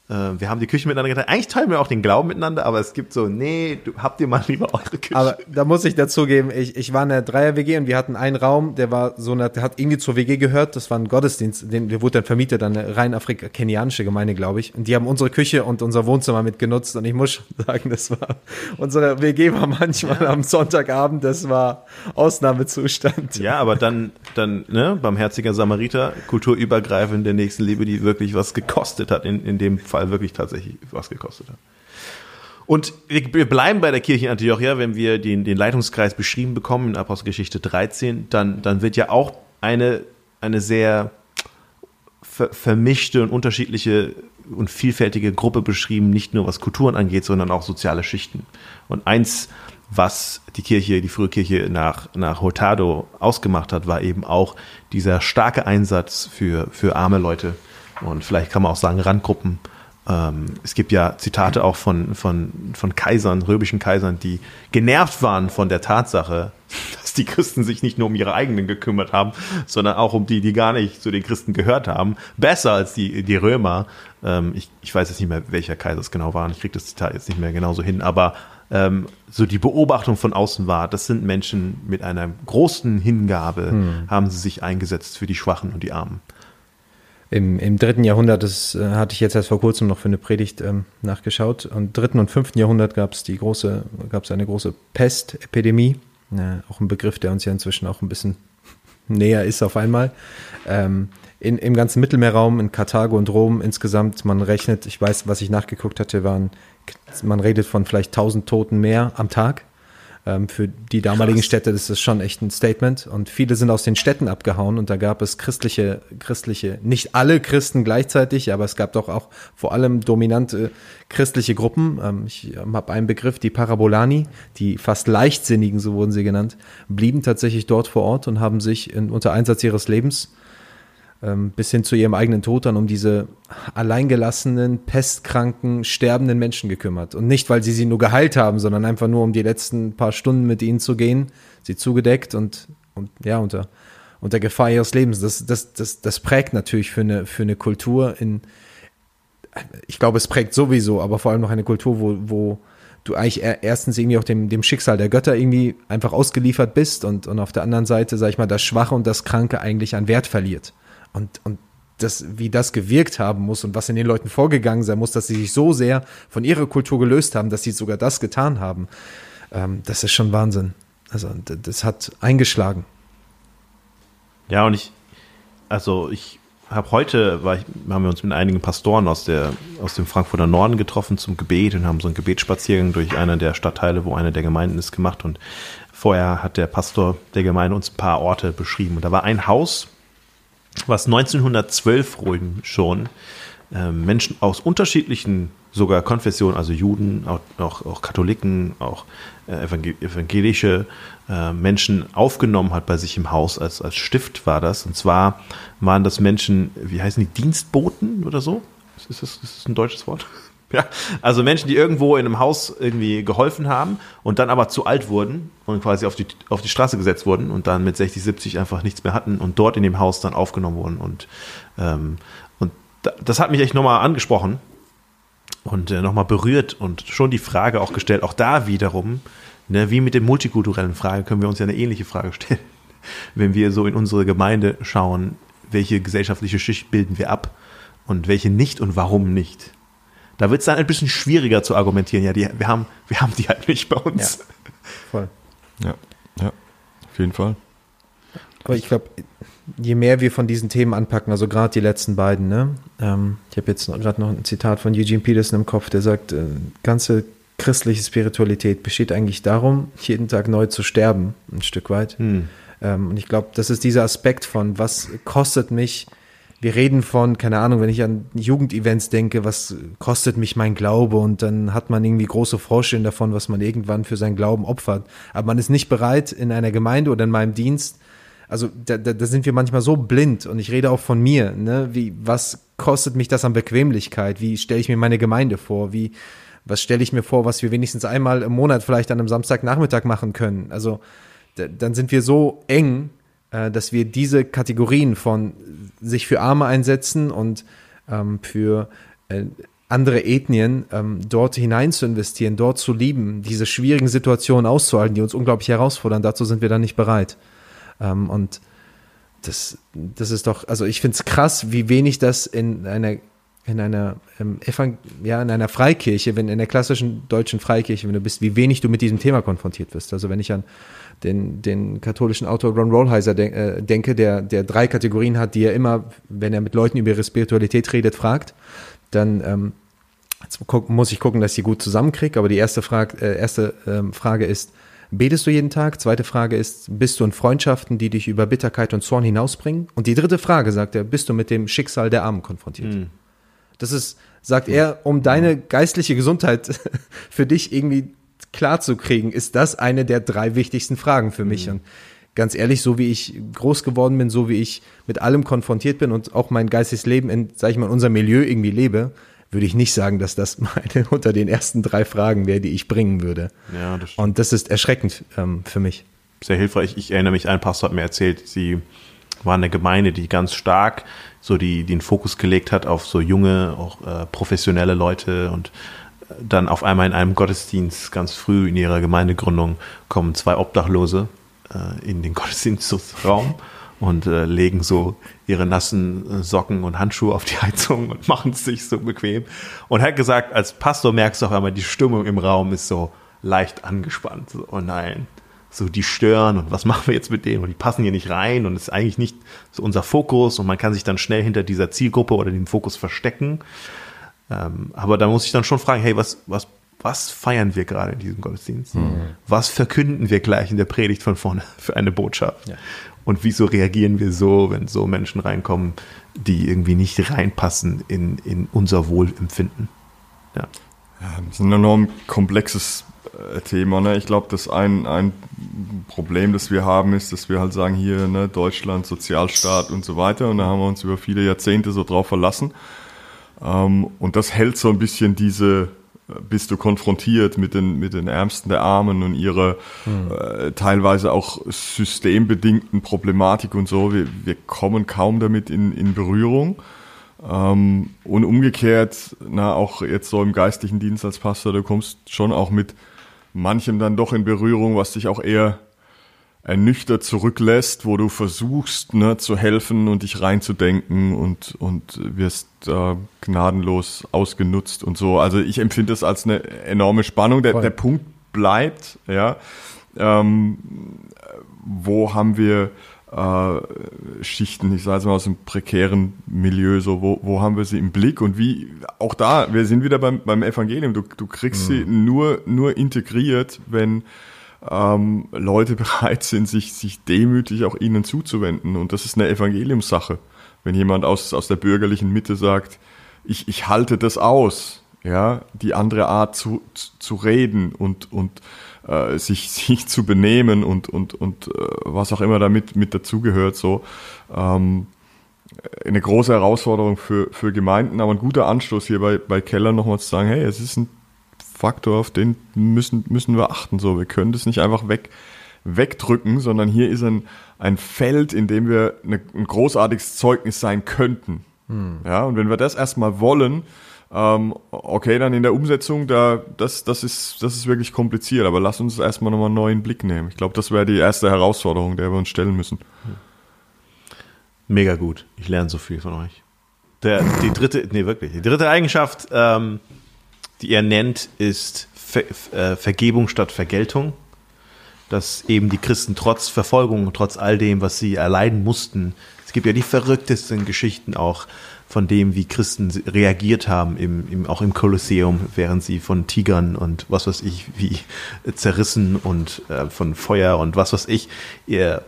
wir haben die Küche miteinander geteilt. Eigentlich teilen wir auch den Glauben miteinander, aber es gibt so, nee, du, habt ihr mal lieber eure Küche. Aber da muss ich dazugeben, ich, ich war in der Dreier-WG und wir hatten einen Raum, der war so, eine, der hat irgendwie zur WG gehört. Das war ein Gottesdienst, den, der wurde dann vermietet an eine rein afrika-kenianische Gemeinde, glaube ich. Und die haben unsere Küche und unser Wohnzimmer mitgenutzt. Und ich muss sagen, das war, unsere WG war manchmal ja. am Sonntagabend, das war Ausnahmezustand. Ja, aber dann, dann, ne, barmherziger Samariter, kulturübergreifend der nächsten Liebe, die wirklich was gekostet hat in, in dem Fall Fall wirklich tatsächlich was gekostet hat. Und wir bleiben bei der Kirche in Antiochia, wenn wir den, den Leitungskreis beschrieben bekommen in Apostelgeschichte 13, dann, dann wird ja auch eine, eine sehr ver vermischte und unterschiedliche und vielfältige Gruppe beschrieben, nicht nur was Kulturen angeht, sondern auch soziale Schichten. Und eins, was die Kirche, die frühe Kirche nach, nach Hurtado ausgemacht hat, war eben auch dieser starke Einsatz für, für arme Leute und vielleicht kann man auch sagen Randgruppen ähm, es gibt ja Zitate auch von, von, von Kaisern, römischen Kaisern, die genervt waren von der Tatsache, dass die Christen sich nicht nur um ihre eigenen gekümmert haben, sondern auch um die, die gar nicht zu den Christen gehört haben. Besser als die, die Römer. Ähm, ich, ich weiß jetzt nicht mehr, welcher Kaiser es genau war. Ich kriege das Zitat jetzt nicht mehr genauso hin. Aber ähm, so die Beobachtung von außen war, das sind Menschen mit einer großen Hingabe, hm. haben sie sich eingesetzt für die Schwachen und die Armen im, im dritten Jahrhundert, das äh, hatte ich jetzt erst vor kurzem noch für eine Predigt ähm, nachgeschaut, im dritten und fünften Jahrhundert gab es die große, gab es eine große Pestepidemie, äh, auch ein Begriff, der uns ja inzwischen auch ein bisschen näher ist auf einmal. Ähm, in, Im ganzen Mittelmeerraum, in Karthago und Rom insgesamt, man rechnet, ich weiß, was ich nachgeguckt hatte, waren, man redet von vielleicht 1000 Toten mehr am Tag ähm, für die damaligen Krass. Städte das ist schon echt ein Statement. Und viele sind aus den Städten abgehauen und da gab es christliche, christliche, nicht alle Christen gleichzeitig, aber es gab doch auch vor allem dominante christliche Gruppen. Ähm, ich ähm, habe einen Begriff, die Parabolani, die fast Leichtsinnigen, so wurden sie genannt, blieben tatsächlich dort vor Ort und haben sich in, unter Einsatz ihres Lebens ähm, bis hin zu ihrem eigenen Tod dann um diese alleingelassenen, pestkranken, sterbenden Menschen gekümmert. Und nicht, weil sie sie nur geheilt haben, sondern einfach nur um die letzten paar Stunden mit ihnen zu gehen, sie zugedeckt und, und ja, unter, unter Gefahr ihres Lebens. Das, das, das, das prägt natürlich für eine, für eine Kultur in, ich glaube, es prägt sowieso, aber vor allem noch eine Kultur, wo, wo du eigentlich erstens irgendwie auch dem, dem Schicksal der Götter irgendwie einfach ausgeliefert bist und, und auf der anderen Seite, sag ich mal, das Schwache und das Kranke eigentlich an Wert verliert. Und, und das, wie das gewirkt haben muss und was in den Leuten vorgegangen sein muss, dass sie sich so sehr von ihrer Kultur gelöst haben, dass sie sogar das getan haben, ähm, das ist schon Wahnsinn. Also das hat eingeschlagen. Ja, und ich, also ich habe heute, war ich, haben wir uns mit einigen Pastoren aus, der, aus dem Frankfurter Norden getroffen zum Gebet und haben so einen Gebetsspaziergang durch einer der Stadtteile, wo eine der Gemeinden ist, gemacht. Und vorher hat der Pastor der Gemeinde uns ein paar Orte beschrieben. Und da war ein Haus, was 1912 schon äh, Menschen aus unterschiedlichen sogar Konfessionen, also Juden, auch, auch, auch Katholiken, auch äh, evangelische äh, Menschen aufgenommen hat bei sich im Haus, als, als Stift war das. Und zwar waren das Menschen, wie heißen die, Dienstboten oder so? Ist das, ist das ein deutsches Wort? Ja, also Menschen, die irgendwo in einem Haus irgendwie geholfen haben und dann aber zu alt wurden und quasi auf die, auf die Straße gesetzt wurden und dann mit 60, 70 einfach nichts mehr hatten und dort in dem Haus dann aufgenommen wurden. Und, ähm, und das hat mich echt nochmal angesprochen und äh, nochmal berührt und schon die Frage auch gestellt, auch da wiederum, ne, wie mit dem multikulturellen Frage, können wir uns ja eine ähnliche Frage stellen. Wenn wir so in unsere Gemeinde schauen, welche gesellschaftliche Schicht bilden wir ab und welche nicht und warum nicht. Da wird es dann ein bisschen schwieriger zu argumentieren. Ja, die, wir, haben, wir haben die halt nicht bei uns. Ja, voll. Ja, ja, auf jeden Fall. Aber ich glaube, je mehr wir von diesen Themen anpacken, also gerade die letzten beiden, ne? Ähm, ich habe jetzt gerade noch ein Zitat von Eugene Peterson im Kopf, der sagt, äh, ganze christliche Spiritualität besteht eigentlich darum, jeden Tag neu zu sterben, ein Stück weit. Hm. Ähm, und ich glaube, das ist dieser Aspekt von, was kostet mich wir reden von, keine Ahnung, wenn ich an Jugendevents denke, was kostet mich mein Glaube und dann hat man irgendwie große Vorstellungen davon, was man irgendwann für seinen Glauben opfert. Aber man ist nicht bereit, in einer Gemeinde oder in meinem Dienst also da, da, da sind wir manchmal so blind und ich rede auch von mir, ne? Wie, was kostet mich das an Bequemlichkeit? Wie stelle ich mir meine Gemeinde vor? Wie, was stelle ich mir vor, was wir wenigstens einmal im Monat vielleicht an einem Samstagnachmittag machen können? Also da, dann sind wir so eng, dass wir diese Kategorien von sich für Arme einsetzen und ähm, für äh, andere Ethnien ähm, dort hinein zu investieren, dort zu lieben, diese schwierigen Situationen auszuhalten, die uns unglaublich herausfordern. Dazu sind wir dann nicht bereit. Ähm, und das, das ist doch, also ich finde es krass, wie wenig das in einer in einer ähm, ja in einer Freikirche, wenn in der klassischen deutschen Freikirche, wenn du bist, wie wenig du mit diesem Thema konfrontiert wirst. Also wenn ich an den, den katholischen Autor Ron Rollheiser de äh, denke, der, der drei Kategorien hat, die er immer, wenn er mit Leuten über ihre Spiritualität redet, fragt, dann ähm, muss ich gucken, dass ich sie gut zusammenkriege. Aber die erste Frage, äh, erste ähm, Frage ist, Betest du jeden Tag? Zweite Frage ist, bist du in Freundschaften, die dich über Bitterkeit und Zorn hinausbringen? Und die dritte Frage, sagt er, bist du mit dem Schicksal der Armen konfrontiert? Mhm. Das ist, sagt er, um deine geistliche Gesundheit für dich irgendwie klar zu kriegen, ist das eine der drei wichtigsten Fragen für mich. Mhm. Und ganz ehrlich, so wie ich groß geworden bin, so wie ich mit allem konfrontiert bin und auch mein geistiges Leben in, sag ich mal, unser Milieu irgendwie lebe, würde ich nicht sagen, dass das meine unter den ersten drei Fragen wäre, die ich bringen würde. Ja, das Und das ist erschreckend ähm, für mich. Sehr hilfreich. Ich erinnere mich, ein Pastor hat mir erzählt, sie war eine Gemeinde, die ganz stark so die, den Fokus gelegt hat auf so junge, auch äh, professionelle Leute und dann auf einmal in einem Gottesdienst ganz früh in ihrer Gemeindegründung kommen zwei Obdachlose äh, in den Gottesdienstraum und äh, legen so ihre nassen äh, Socken und Handschuhe auf die Heizung und machen es sich so bequem. Und er hat gesagt, als Pastor merkst du auch einmal, die Stimmung im Raum ist so leicht angespannt. So, oh nein, so die stören und was machen wir jetzt mit denen? Und die passen hier nicht rein und ist eigentlich nicht so unser Fokus und man kann sich dann schnell hinter dieser Zielgruppe oder dem Fokus verstecken. Ähm, aber da muss ich dann schon fragen, hey, was, was, was feiern wir gerade in diesem Gottesdienst? Mhm. Was verkünden wir gleich in der Predigt von vorne für eine Botschaft? Ja. Und wieso reagieren wir so, wenn so Menschen reinkommen, die irgendwie nicht reinpassen in, in unser Wohlempfinden? Ja. ja das ist ein enorm komplexes äh, Thema. Ne? Ich glaube, dass ein, ein Problem, das wir haben, ist, dass wir halt sagen, hier ne, Deutschland, Sozialstaat und so weiter. Und da haben wir uns über viele Jahrzehnte so drauf verlassen. Ähm, und das hält so ein bisschen diese bist du konfrontiert mit den, mit den Ärmsten der Armen und ihrer mhm. äh, teilweise auch systembedingten Problematik und so. Wir, wir kommen kaum damit in, in Berührung. Ähm, und umgekehrt, na, auch jetzt so im geistlichen Dienst als Pastor, du kommst schon auch mit manchem dann doch in Berührung, was dich auch eher ernüchtert zurücklässt, wo du versuchst ne, zu helfen und dich reinzudenken und, und wirst äh, gnadenlos ausgenutzt und so. Also ich empfinde das als eine enorme Spannung. Der, der Punkt bleibt, ja, ähm, wo haben wir äh, Schichten, ich sage es mal aus einem prekären Milieu, so wo, wo haben wir sie im Blick und wie, auch da, wir sind wieder beim, beim Evangelium, du, du kriegst mhm. sie nur, nur integriert, wenn ähm, Leute bereit sind, sich, sich demütig auch ihnen zuzuwenden. Und das ist eine Evangeliumssache. Wenn jemand aus, aus der bürgerlichen Mitte sagt, ich, ich halte das aus, ja, die andere Art zu, zu reden und, und äh, sich, sich zu benehmen und, und, und äh, was auch immer damit mit dazugehört, so. Ähm, eine große Herausforderung für, für Gemeinden, aber ein guter Anstoß hier bei, bei Keller nochmal zu sagen, hey, es ist ein Faktor, auf den müssen, müssen wir achten. So, wir können das nicht einfach weg, wegdrücken, sondern hier ist ein, ein Feld, in dem wir eine, ein großartiges Zeugnis sein könnten. Hm. Ja, und wenn wir das erstmal wollen, ähm, okay, dann in der Umsetzung, da, das, das, ist, das ist wirklich kompliziert, aber lass uns erstmal nochmal einen neuen Blick nehmen. Ich glaube, das wäre die erste Herausforderung, der wir uns stellen müssen. Mega gut. Ich lerne so viel von euch. Der, die dritte, nee, wirklich, die dritte Eigenschaft, ähm, die er nennt, ist Ver äh, Vergebung statt Vergeltung. Dass eben die Christen trotz Verfolgung, trotz all dem, was sie erleiden mussten, es gibt ja die verrücktesten Geschichten auch von dem, wie Christen reagiert haben, im, im, auch im Kolosseum, während sie von Tigern und was weiß ich, wie zerrissen und äh, von Feuer und was weiß ich, ihr,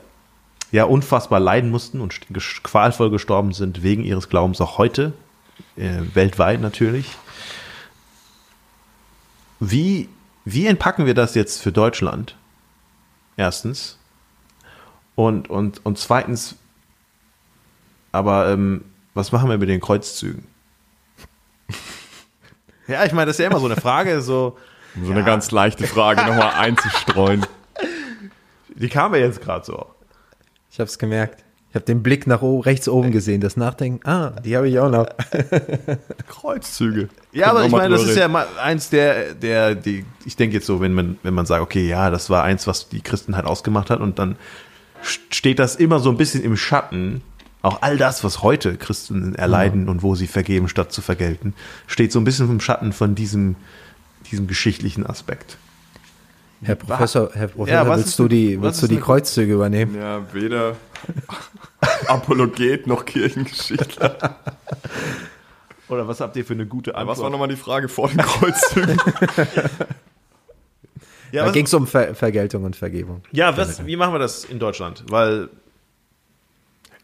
ja, unfassbar leiden mussten und qualvoll gestorben sind wegen ihres Glaubens auch heute, äh, weltweit natürlich. Wie, wie entpacken wir das jetzt für Deutschland? Erstens. Und, und, und zweitens, aber ähm, was machen wir mit den Kreuzzügen? ja, ich meine, das ist ja immer so eine Frage, so. So eine ganz leichte Frage nochmal einzustreuen. Die kam mir jetzt gerade so. Ich habe es gemerkt. Ich habe den Blick nach oben, rechts oben gesehen, das Nachdenken. Ah, die habe ich auch noch. Kreuzzüge. Ja, aber ich meine, das ist ja mal eins der, der, die, ich denke jetzt so, wenn man, wenn man sagt, okay, ja, das war eins, was die Christenheit ausgemacht hat und dann st- steht das immer so ein bisschen im Schatten, auch all das, was heute Christen erleiden und wo sie vergeben, statt zu vergelten, steht so ein bisschen im Schatten von diesem, diesem geschichtlichen Aspekt. Herr Professor, Herr Professor, Ja, was willst du die, was willst du die Kreuzzüge übernehmen? Ja, weder Apologet noch Kirchengeschichtler. Oder was habt ihr für eine gute Was Antwort? war nochmal die Frage vor den Kreuzzügen? ja, Da was, ging es um Ver Vergeltung und Vergebung. ja was, wie machen wir das in Deutschland? Weil,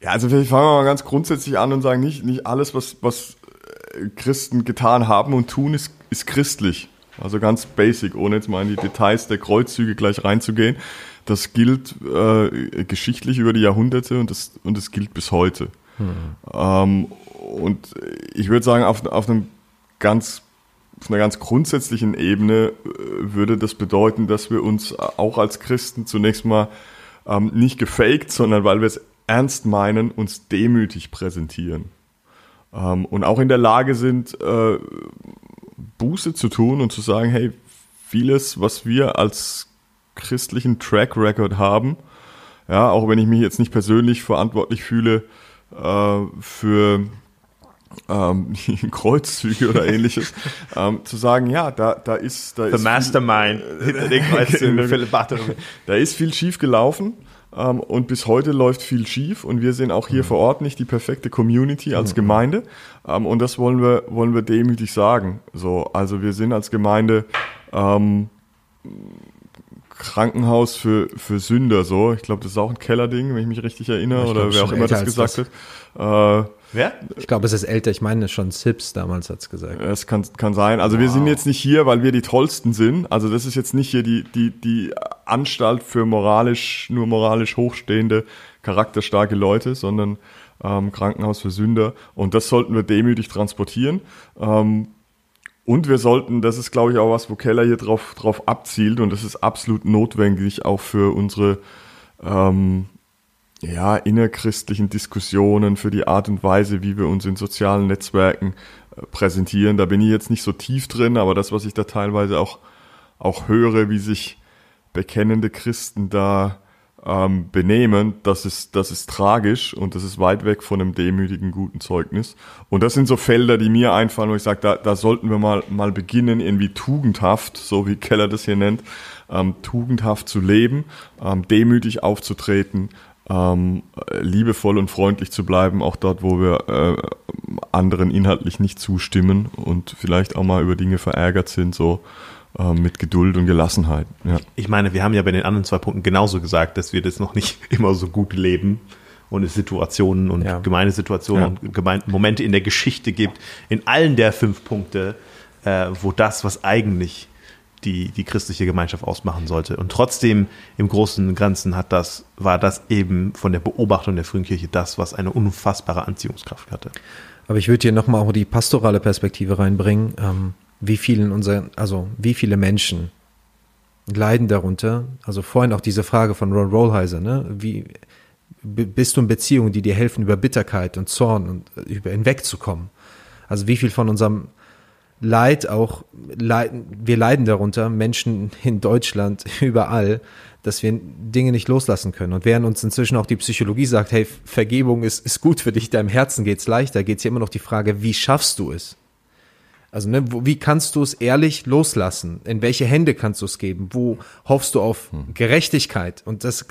Ja, also vielleicht fangen wir mal ganz grundsätzlich an und sagen, nicht, nicht alles, was, was äh, Christen getan haben und tun, ist, ist christlich. Also ganz basic, ohne jetzt mal in die Details der Kreuzzüge gleich reinzugehen. Das gilt äh, geschichtlich über die Jahrhunderte und das, und das gilt bis heute. Ähm, und ich würde sagen, auf, auf einem ganz auf einer ganz grundsätzlichen Ebene äh, würde das bedeuten, dass wir uns auch als Christen zunächst mal ähm, nicht gefaked, sondern weil wir es ernst meinen, uns demütig präsentieren. Ähm, und auch in der Lage sind, äh, Buße zu tun und zu sagen, hey, vieles, was wir als christlichen Track Record haben, ja, auch wenn ich mich jetzt nicht persönlich verantwortlich fühle äh, für ähm, Kreuzzüge oder ähnliches, ähm, zu sagen, ja, da, da ist, da the ist Mastermind hinter den Kreuzzügen. Philipp da ist viel schief gelaufen ähm, und bis heute läuft viel schief und wir sind auch hier vor Ort nicht die perfekte Community als Gemeinde. Ähm, und das wollen wir wollen wir demütig sagen. So, also wir sind als Gemeinde ähm, Krankenhaus für für Sünder. So, ich glaube, das ist auch ein Kellerding, wenn ich mich richtig erinnere oder glaub, wer auch immer das gesagt hat. Äh, Wer? Ich glaube, es ist älter. Ich meine schon Sips damals hat's gesagt. Es kann, kann sein. Also wir sind jetzt nicht hier, weil wir die tollsten sind. Also das ist jetzt nicht hier die, die, die Anstalt für moralisch, nur moralisch hochstehende, charakterstarke Leute, sondern ähm, Krankenhaus für Sünder. Und das sollten wir demütig transportieren. Ähm, und wir sollten, das ist glaube ich auch was, wo Keller hier drauf, drauf abzielt und das ist absolut notwendig auch für unsere ähm, ja, innerchristlichen Diskussionen, für die Art und Weise, wie wir uns in sozialen Netzwerken äh, präsentieren. Da bin ich jetzt nicht so tief drin, aber das, was ich da teilweise auch, auch höre, wie sich bekennende Christen da ähm, benehmen, das ist, das ist tragisch und das ist weit weg von einem demütigen, guten Zeugnis. Und das sind so Felder, die mir einfallen, wo ich sage, da, da sollten wir mal, mal beginnen, irgendwie tugendhaft, so wie Keller das hier nennt, ähm, tugendhaft zu leben, ähm, demütig aufzutreten, ähm, liebevoll und freundlich zu bleiben, auch dort, wo wir äh, anderen inhaltlich nicht zustimmen und vielleicht auch mal über Dinge verärgert sind, so äh, mit Geduld und Gelassenheit. Ja. Ich meine, wir haben ja bei den anderen zwei Punkten genauso gesagt, dass wir das noch nicht immer so gut leben und es Situationen und Ja. Gemeindesituationen und Gemeinde Momente in der Geschichte gibt, in allen der fünf Punkte, äh, wo das, was eigentlich die, die christliche Gemeinschaft ausmachen sollte. Und trotzdem im Großen und Ganzen hat das, war das eben von der Beobachtung der frühen Kirche das, was eine unfassbare Anziehungskraft hatte. Aber ich würde hier nochmal auch die pastorale Perspektive reinbringen. Ähm, wie vielen unser, also wie viele Menschen leiden darunter? Also vorhin auch diese Frage von Ron Rollheiser, ne? Wie bist du in Beziehungen, die dir helfen, über Bitterkeit und Zorn und äh, über hinwegzukommen? Also wie viel von unserem Leid auch leiden, wir leiden darunter, Menschen in Deutschland, überall, dass wir Dinge nicht loslassen können. Und während uns inzwischen auch die Psychologie sagt, hey, Vergebung ist, ist gut für dich, deinem Herzen geht's leichter, geht's hier immer noch die Frage, wie schaffst du es? Also, ne, wo, wie kannst du es ehrlich loslassen? In welche Hände kannst du es geben? Wo hoffst du auf Gerechtigkeit? Und das,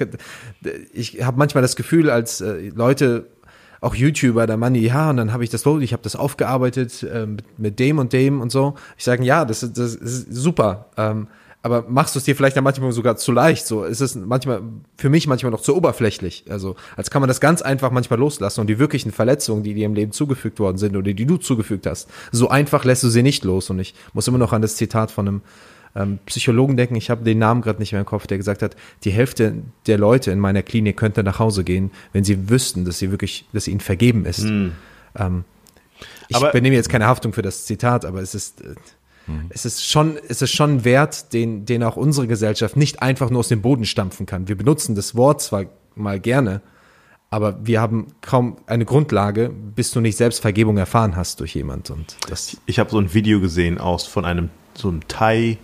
ich habe manchmal das Gefühl, als äh, Leute, auch YouTuber, der Mann, ja, und dann habe ich das, los, ich habe das aufgearbeitet äh, mit, mit dem und dem und so. Ich sage, ja, das, ist- das ist super. Ähm, aber machst du es dir vielleicht dann manchmal sogar zu leicht? So ist es manchmal für mich manchmal noch zu oberflächlich. Also als kann man das ganz einfach manchmal loslassen und die wirklichen Verletzungen, die dir im Leben zugefügt worden sind oder die du zugefügt hast, so einfach lässt du sie nicht los. Und ich muss immer noch an das Zitat von einem ähm, Psychologen denken, ich habe den Namen gerade nicht mehr im Kopf, der gesagt hat, die Hälfte der Leute in meiner Klinik könnte nach Hause gehen, wenn sie wüssten, dass sie wirklich, dass ihnen vergeben ist. Hm. Ähm, ich Aber- übernehme jetzt keine Haftung für das Zitat, aber es ist, äh, es ist schon, es ist schon ein Wert, den, den auch unsere Gesellschaft nicht einfach nur aus dem Boden stampfen kann. Wir benutzen das Wort zwar mal gerne, aber wir haben kaum eine Grundlage, bis du nicht selbst Vergebung erfahren hast durch jemand und das. Ich habe so ein Video gesehen aus von einem so einem Thai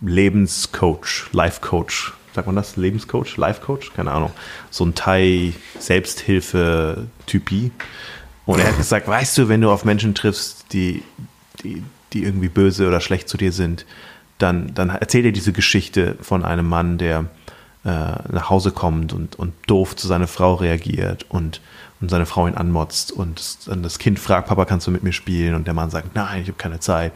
Lebenscoach, Life Coach. Sagt man das? Lebenscoach, Life Coach? Keine Ahnung. So ein Thai Selbsthilfe-Typi. Und er hat gesagt, weißt du, wenn du auf Menschen triffst, die, die, die irgendwie böse oder schlecht zu dir sind, dann, dann erzähl dir diese Geschichte von einem Mann, der äh, nach Hause kommt und, und doof zu seiner Frau reagiert und, und seine Frau ihn anmotzt und das, dann das Kind fragt, Papa, kannst du mit mir spielen? Und der Mann sagt, nein, ich habe keine Zeit.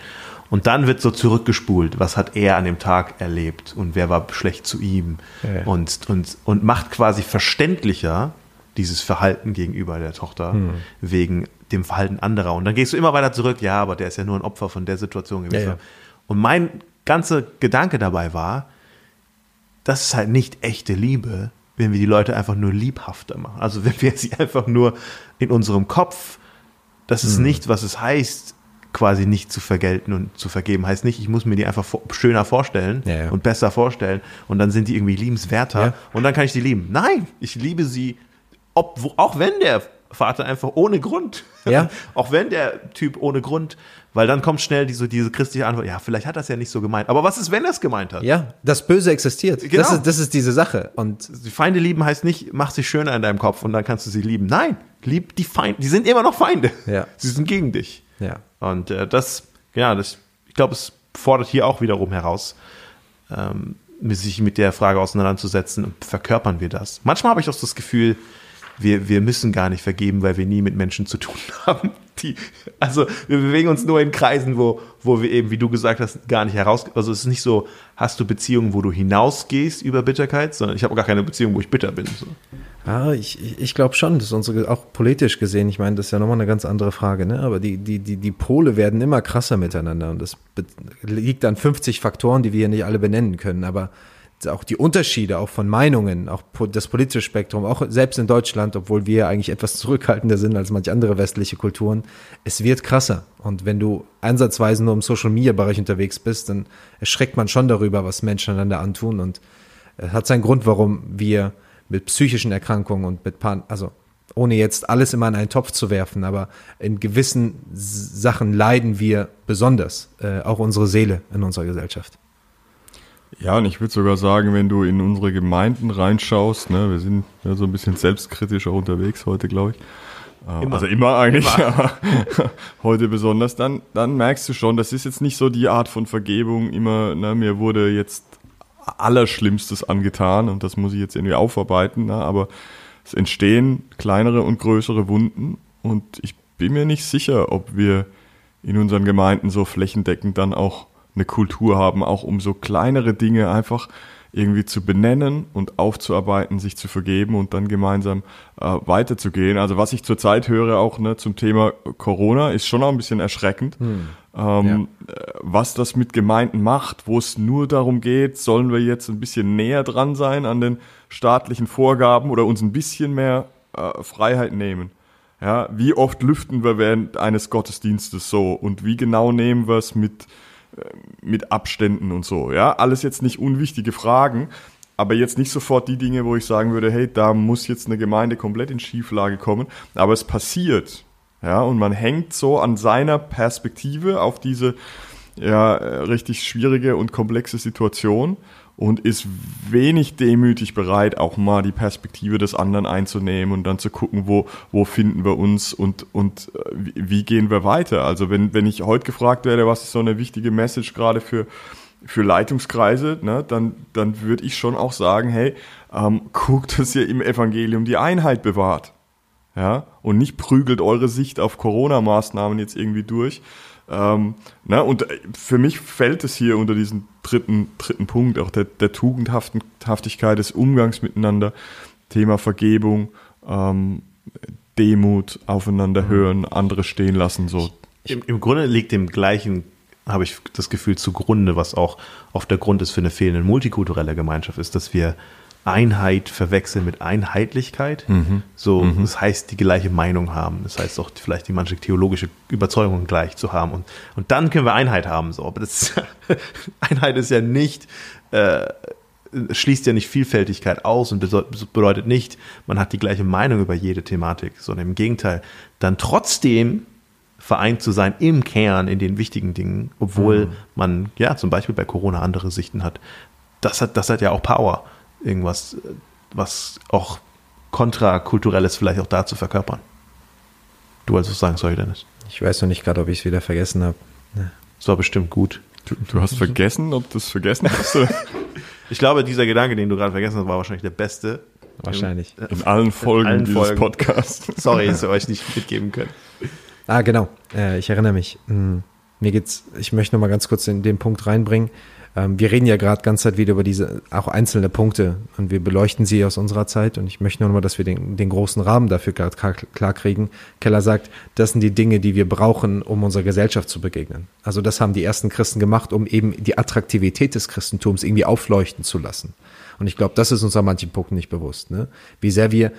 Und dann wird so zurückgespult, was hat er an dem Tag erlebt und wer war schlecht zu ihm Ja, und, und, und macht quasi verständlicher dieses Verhalten gegenüber der Tochter wegen dem Verhalten anderer. Und dann gehst du immer weiter zurück, ja, aber der ist ja nur ein Opfer von der Situation gewesen. Ja, ja. Und mein ganzer Gedanke dabei war, das ist halt nicht echte Liebe, wenn wir die Leute einfach nur liebhafter machen. Also wenn wir sie einfach nur in unserem Kopf, das ist nicht, was es heißt, quasi nicht zu vergelten und zu vergeben. Heißt nicht, ich muss mir die einfach schöner vorstellen Ja, und besser vorstellen und dann sind die irgendwie liebenswerter und dann kann ich die lieben. Nein, ich liebe sie, ob, auch wenn der Vater einfach ohne Grund, Ja. auch wenn der Typ ohne Grund, weil dann kommt schnell diese, diese christliche Antwort, ja, vielleicht hat er es ja nicht so gemeint. Aber was ist, wenn er es gemeint hat? Ja, das Böse existiert. Genau. Das, ist, das ist diese Sache. Und Die Feinde lieben heißt nicht, mach sie schöner in deinem Kopf und dann kannst du sie lieben. Nein, lieb die Feinde. Die sind immer noch Feinde. Ja. Sie sind gegen dich. ja. Und äh, das, ja, das, ich glaube, es fordert hier auch wiederum heraus, ähm, sich mit der Frage auseinanderzusetzen, verkörpern wir das? Manchmal habe ich auch das Gefühl, wir, wir müssen gar nicht vergeben, weil wir nie mit Menschen zu tun haben. Die, also wir bewegen uns nur in Kreisen, wo, wo wir eben, wie du gesagt hast, gar nicht heraus. Also es ist nicht so, hast du Beziehungen, wo du hinausgehst über Bitterkeit, sondern ich habe gar keine Beziehung, wo ich bitter bin. So. Ja, ich, ich- glaube schon, dass unsere, auch politisch gesehen, ich meine, das ist ja nochmal eine ganz andere Frage, ne? aber die, die, die, die Pole werden immer krasser miteinander und das liegt an 50 Faktoren, die wir hier nicht alle benennen können, aber auch die Unterschiede, auch von Meinungen, auch das politische Spektrum, auch selbst in Deutschland, obwohl wir eigentlich etwas zurückhaltender sind als manche andere westliche Kulturen, es wird krasser. Und wenn du ansatzweise nur im Social-Media-Bereich unterwegs bist, dann erschreckt man schon darüber, was Menschen einander antun und es hat seinen Grund, warum wir mit psychischen Erkrankungen und mit Pan also ohne jetzt alles immer in einen Topf zu werfen, aber in gewissen Sachen leiden wir besonders, äh, auch unsere Seele in unserer Gesellschaft. Ja, und ich würde sogar sagen, wenn du in unsere Gemeinden reinschaust, ne, wir sind ja so ein bisschen selbstkritisch auch unterwegs heute, glaube ich. Ähm, Immer. Also immer eigentlich, aber heute besonders, dann, dann merkst du schon, das ist jetzt nicht so die Art von Vergebung, immer, ne, mir wurde jetzt Allerschlimmstes angetan und das muss ich jetzt irgendwie aufarbeiten, ne, aber es entstehen kleinere und größere Wunden und ich bin mir nicht sicher, ob wir in unseren Gemeinden so flächendeckend dann auch eine Kultur haben, auch um so kleinere Dinge einfach irgendwie zu benennen und aufzuarbeiten, sich zu vergeben und dann gemeinsam äh, weiterzugehen. Also was ich zurzeit höre auch ne, zum Thema Corona ist schon auch ein bisschen erschreckend, ähm, äh, was das mit Gemeinden macht, wo es nur darum geht, sollen wir jetzt ein bisschen näher dran sein an den staatlichen Vorgaben oder uns ein bisschen mehr äh, Freiheit nehmen. Ja, wie oft lüften wir während eines Gottesdienstes so und wie genau nehmen wir es mit, mit Abständen und so. Ja, alles jetzt nicht unwichtige Fragen, aber jetzt nicht sofort die Dinge, wo ich sagen würde, hey, da muss jetzt eine Gemeinde komplett in Schieflage kommen. Aber es passiert. Ja, und man hängt so an seiner Perspektive auf diese ja, äh, richtig schwierige und komplexe Situation und ist wenig demütig bereit, auch mal die Perspektive des anderen einzunehmen und dann zu gucken, wo, wo finden wir uns und, und äh, wie, gehen wir weiter. Also wenn, wenn ich heute gefragt werde, was ist so eine wichtige Message gerade für, für Leitungskreise, ne, dann, dann würde ich schon auch sagen, hey, ähm, guckt, dass ihr im Evangelium die Einheit bewahrt. Ja, und nicht prügelt eure Sicht auf Corona-Maßnahmen jetzt irgendwie durch. Ähm, ne, und äh, für mich fällt es hier unter diesen dritten, dritten Punkt, auch der, der Tugendhaftigkeit des Umgangs miteinander, Thema Vergebung, ähm, Demut, aufeinander hören, andere stehen lassen, so. Im, Im Grunde liegt dem gleichen habe ich das Gefühl, zugrunde, was auch oft der Grund ist für eine fehlende multikulturelle Gemeinschaft, ist, dass wir Einheit verwechseln mit Einheitlichkeit. Mhm. So, das heißt, die gleiche Meinung haben. Das heißt auch vielleicht die manche theologische Überzeugung gleich zu haben. Und, und dann können wir Einheit haben. So, aber das Einheit ist ja nicht, äh, schließt ja nicht Vielfältigkeit aus und bedeutet nicht, man hat die gleiche Meinung über jede Thematik, sondern im Gegenteil, dann trotzdem vereint zu sein im Kern, in den wichtigen Dingen, obwohl Mhm. man ja zum Beispiel bei Corona andere Sichten hat. Das hat, das hat ja auch Power, irgendwas, äh, was auch kontrakulturelles vielleicht auch da zu verkörpern. Du wolltest was sagen, sorry Dennis. Ich weiß noch nicht gerade, ob ich es wieder vergessen habe. Das war bestimmt gut. Du, du hast vergessen, ob du es vergessen hast? Ich glaube, dieser Gedanke, den du gerade vergessen hast, war wahrscheinlich der beste. Wahrscheinlich. In allen Folgen allen dieses Folgen. Podcasts. Sorry, dass wir euch nicht mitgeben können. Ah, genau. Äh, ich erinnere mich. Hm, Mir geht's, ich möchte noch mal ganz kurz in den Punkt reinbringen. Ähm, wir reden ja gerade ganz Zeit wieder über diese auch einzelne Punkte und wir beleuchten sie aus unserer Zeit und ich möchte nur noch mal, dass wir den, den großen Rahmen dafür gerade klar, klar kriegen. Keller sagt, das sind die Dinge, die wir brauchen, um unserer Gesellschaft zu begegnen. Also das haben die ersten Christen gemacht, um eben die Attraktivität des Christentums irgendwie aufleuchten zu lassen. Und ich glaube, das ist uns an manchen Punkten nicht bewusst. Ne? Wie sehr wir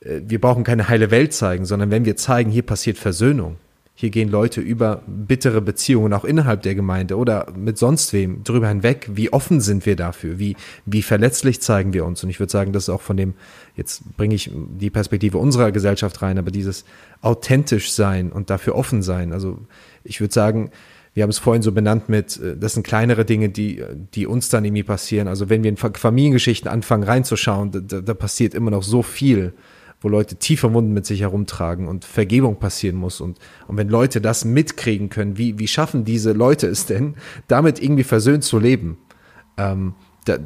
äh, wir brauchen keine heile Welt zeigen, sondern wenn wir zeigen, hier passiert Versöhnung, hier gehen Leute über bittere Beziehungen auch innerhalb der Gemeinde oder mit sonst wem drüber hinweg, wie offen sind wir dafür, wie, wie verletzlich zeigen wir uns. Und ich würde sagen, das ist auch von dem, jetzt bringe ich die Perspektive unserer Gesellschaft rein, aber dieses authentisch sein und dafür offen sein. Also ich würde sagen, wir haben es vorhin so benannt mit, äh, das sind kleinere Dinge, die, die uns dann irgendwie passieren. Also wenn wir in Fa- Familiengeschichten anfangen reinzuschauen, da, da passiert immer noch so viel, wo Leute tiefe Wunden mit sich herumtragen und Vergebung passieren muss. Und, und wenn Leute das mitkriegen können, wie, wie schaffen diese Leute es denn, damit irgendwie versöhnt zu leben? Ähm, da,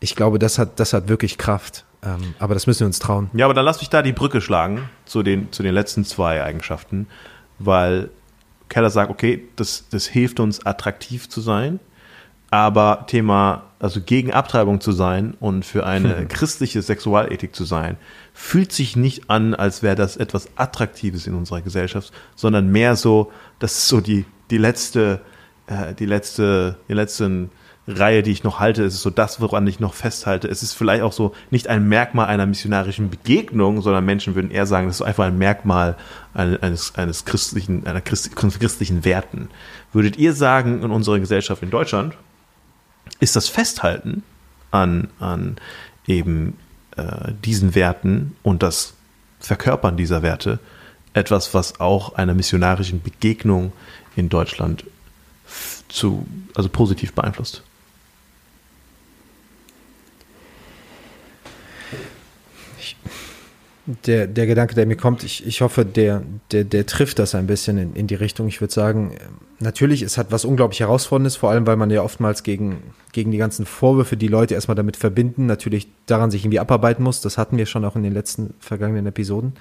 ich glaube, das hat, das hat wirklich Kraft. Ähm, aber das müssen wir uns trauen. Ja, aber dann lass mich da die Brücke schlagen zu den, zu den letzten zwei Eigenschaften, weil Keller sagt, okay, das, das hilft uns attraktiv zu sein, aber Thema, also gegen Abtreibung zu sein und für eine christliche Sexualethik zu sein, fühlt sich nicht an, als wäre das etwas Attraktives in unserer Gesellschaft, sondern mehr so, das ist so die, die letzte, äh, die letzte, die letzten Reihe, die ich noch halte, es ist so das, woran ich noch festhalte. Es ist vielleicht auch so nicht ein Merkmal einer missionarischen Begegnung, sondern Menschen würden eher sagen, das ist einfach ein Merkmal eines, eines, christlichen, einer Christ, christlichen Werten. Würdet ihr sagen, in unserer Gesellschaft in Deutschland ist das Festhalten an, an eben äh, diesen Werten und das Verkörpern dieser Werte etwas, was auch einer missionarischen Begegnung in Deutschland zu, also positiv beeinflusst? Der, der Gedanke, der mir kommt, ich, ich hoffe, der, der, der trifft das ein bisschen in, in die Richtung. Ich würde sagen, natürlich, es hat was unglaublich Herausforderndes, vor allem, weil man ja oftmals gegen, gegen die ganzen Vorwürfe, die Leute erstmal damit verbinden, natürlich daran sich irgendwie abarbeiten muss. Das hatten wir schon auch in den letzten vergangenen Episoden.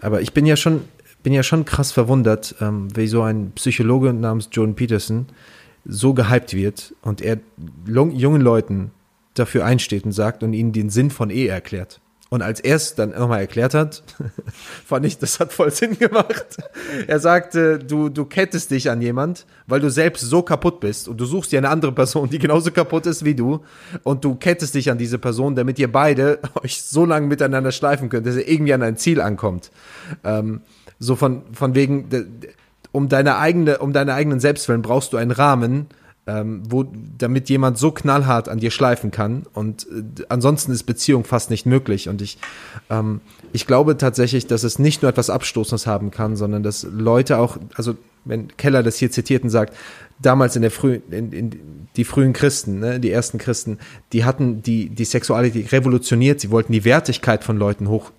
Aber ich bin ja schon, bin ja schon krass verwundert, ähm, wie so ein Psychologe namens Jordan Peterson so gehypt wird und er jungen Leuten dafür einsteht und sagt und ihnen den Sinn von Ehe erklärt. Und als er es dann nochmal erklärt hat, fand ich, das hat voll Sinn gemacht. Er sagte, du, du kettest dich an jemand, weil du selbst so kaputt bist und du suchst dir eine andere Person, die genauso kaputt ist wie du und du kettest dich an diese Person, damit ihr beide euch so lange miteinander schleifen könnt, dass ihr irgendwie an ein Ziel ankommt. Ähm, so von, von wegen, um deine eigene, um deine eigenen Selbstwillen brauchst du einen Rahmen, ähm, wo, damit jemand so knallhart an dir schleifen kann. Und äh, ansonsten ist Beziehung fast nicht möglich. Und ich, ähm, ich glaube tatsächlich, dass es nicht nur etwas Abstoßendes haben kann, sondern dass Leute auch, also wenn Keller das hier zitiert und sagt, damals in der frühen, in, in die frühen Christen, ne, die ersten Christen, die hatten die, die Sexualität revolutioniert, sie wollten die Wertigkeit von Leuten hoch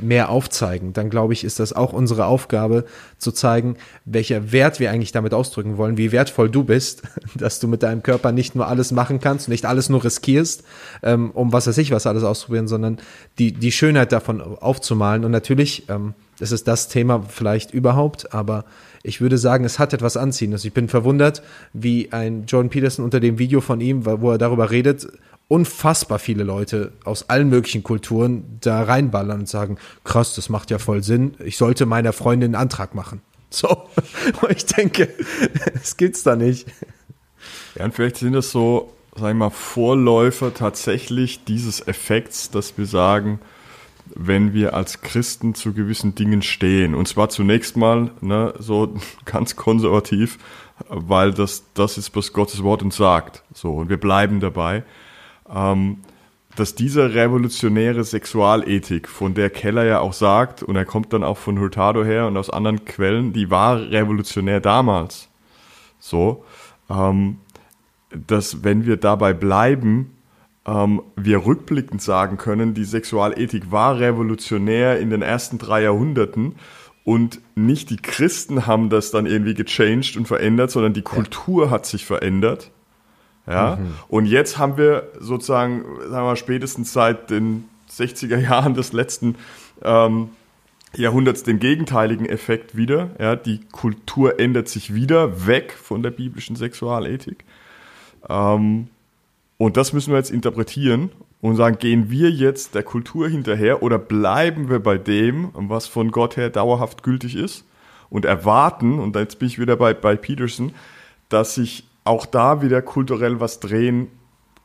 mehr aufzeigen, dann glaube ich, ist das auch unsere Aufgabe, zu zeigen, welcher Wert wir eigentlich damit ausdrücken wollen, wie wertvoll du bist, dass du mit deinem Körper nicht nur alles machen kannst, nicht alles nur riskierst, ähm, um was weiß ich was alles auszuprobieren, sondern die, die Schönheit davon aufzumalen. Und natürlich, ähm, das ist das Thema vielleicht überhaupt, aber ich würde sagen, es hat etwas Anziehendes. Ich bin verwundert, wie ein Jordan Peterson unter dem Video von ihm, wo er darüber redet, unfassbar viele Leute aus allen möglichen Kulturen da reinballern und sagen, krass, das macht ja voll Sinn, ich sollte meiner Freundin einen Antrag machen. So, ich denke, das gibt's da nicht. Ja, und vielleicht sind das so, sag ich mal, Vorläufer tatsächlich dieses Effekts, dass wir sagen, wenn wir als Christen zu gewissen Dingen stehen. Und zwar zunächst mal ne, so ganz konservativ, weil das, das ist, was Gottes Wort uns sagt. So, und wir bleiben dabei. Ähm, dass diese revolutionäre Sexualethik, von der Keller ja auch sagt, und er kommt dann auch von Hurtado her und aus anderen Quellen, die war revolutionär damals. So, ähm, dass wenn wir dabei bleiben, ähm, wir rückblickend sagen können, die Sexualethik war revolutionär in den ersten drei Jahrhunderten und nicht die Christen haben das dann irgendwie gechanged und verändert, sondern die Kultur hat sich verändert. Ja, mhm. und jetzt haben wir sozusagen, sagen wir spätestens seit den 60er Jahren des letzten ähm, Jahrhunderts den gegenteiligen Effekt wieder. Ja, die Kultur ändert sich wieder weg von der biblischen Sexualethik. Ähm, und das müssen wir jetzt interpretieren und sagen, gehen wir jetzt der Kultur hinterher oder bleiben wir bei dem, was von Gott her dauerhaft gültig ist und erwarten, und jetzt bin ich wieder bei, bei Peterson, dass sich auch da wieder kulturell was drehen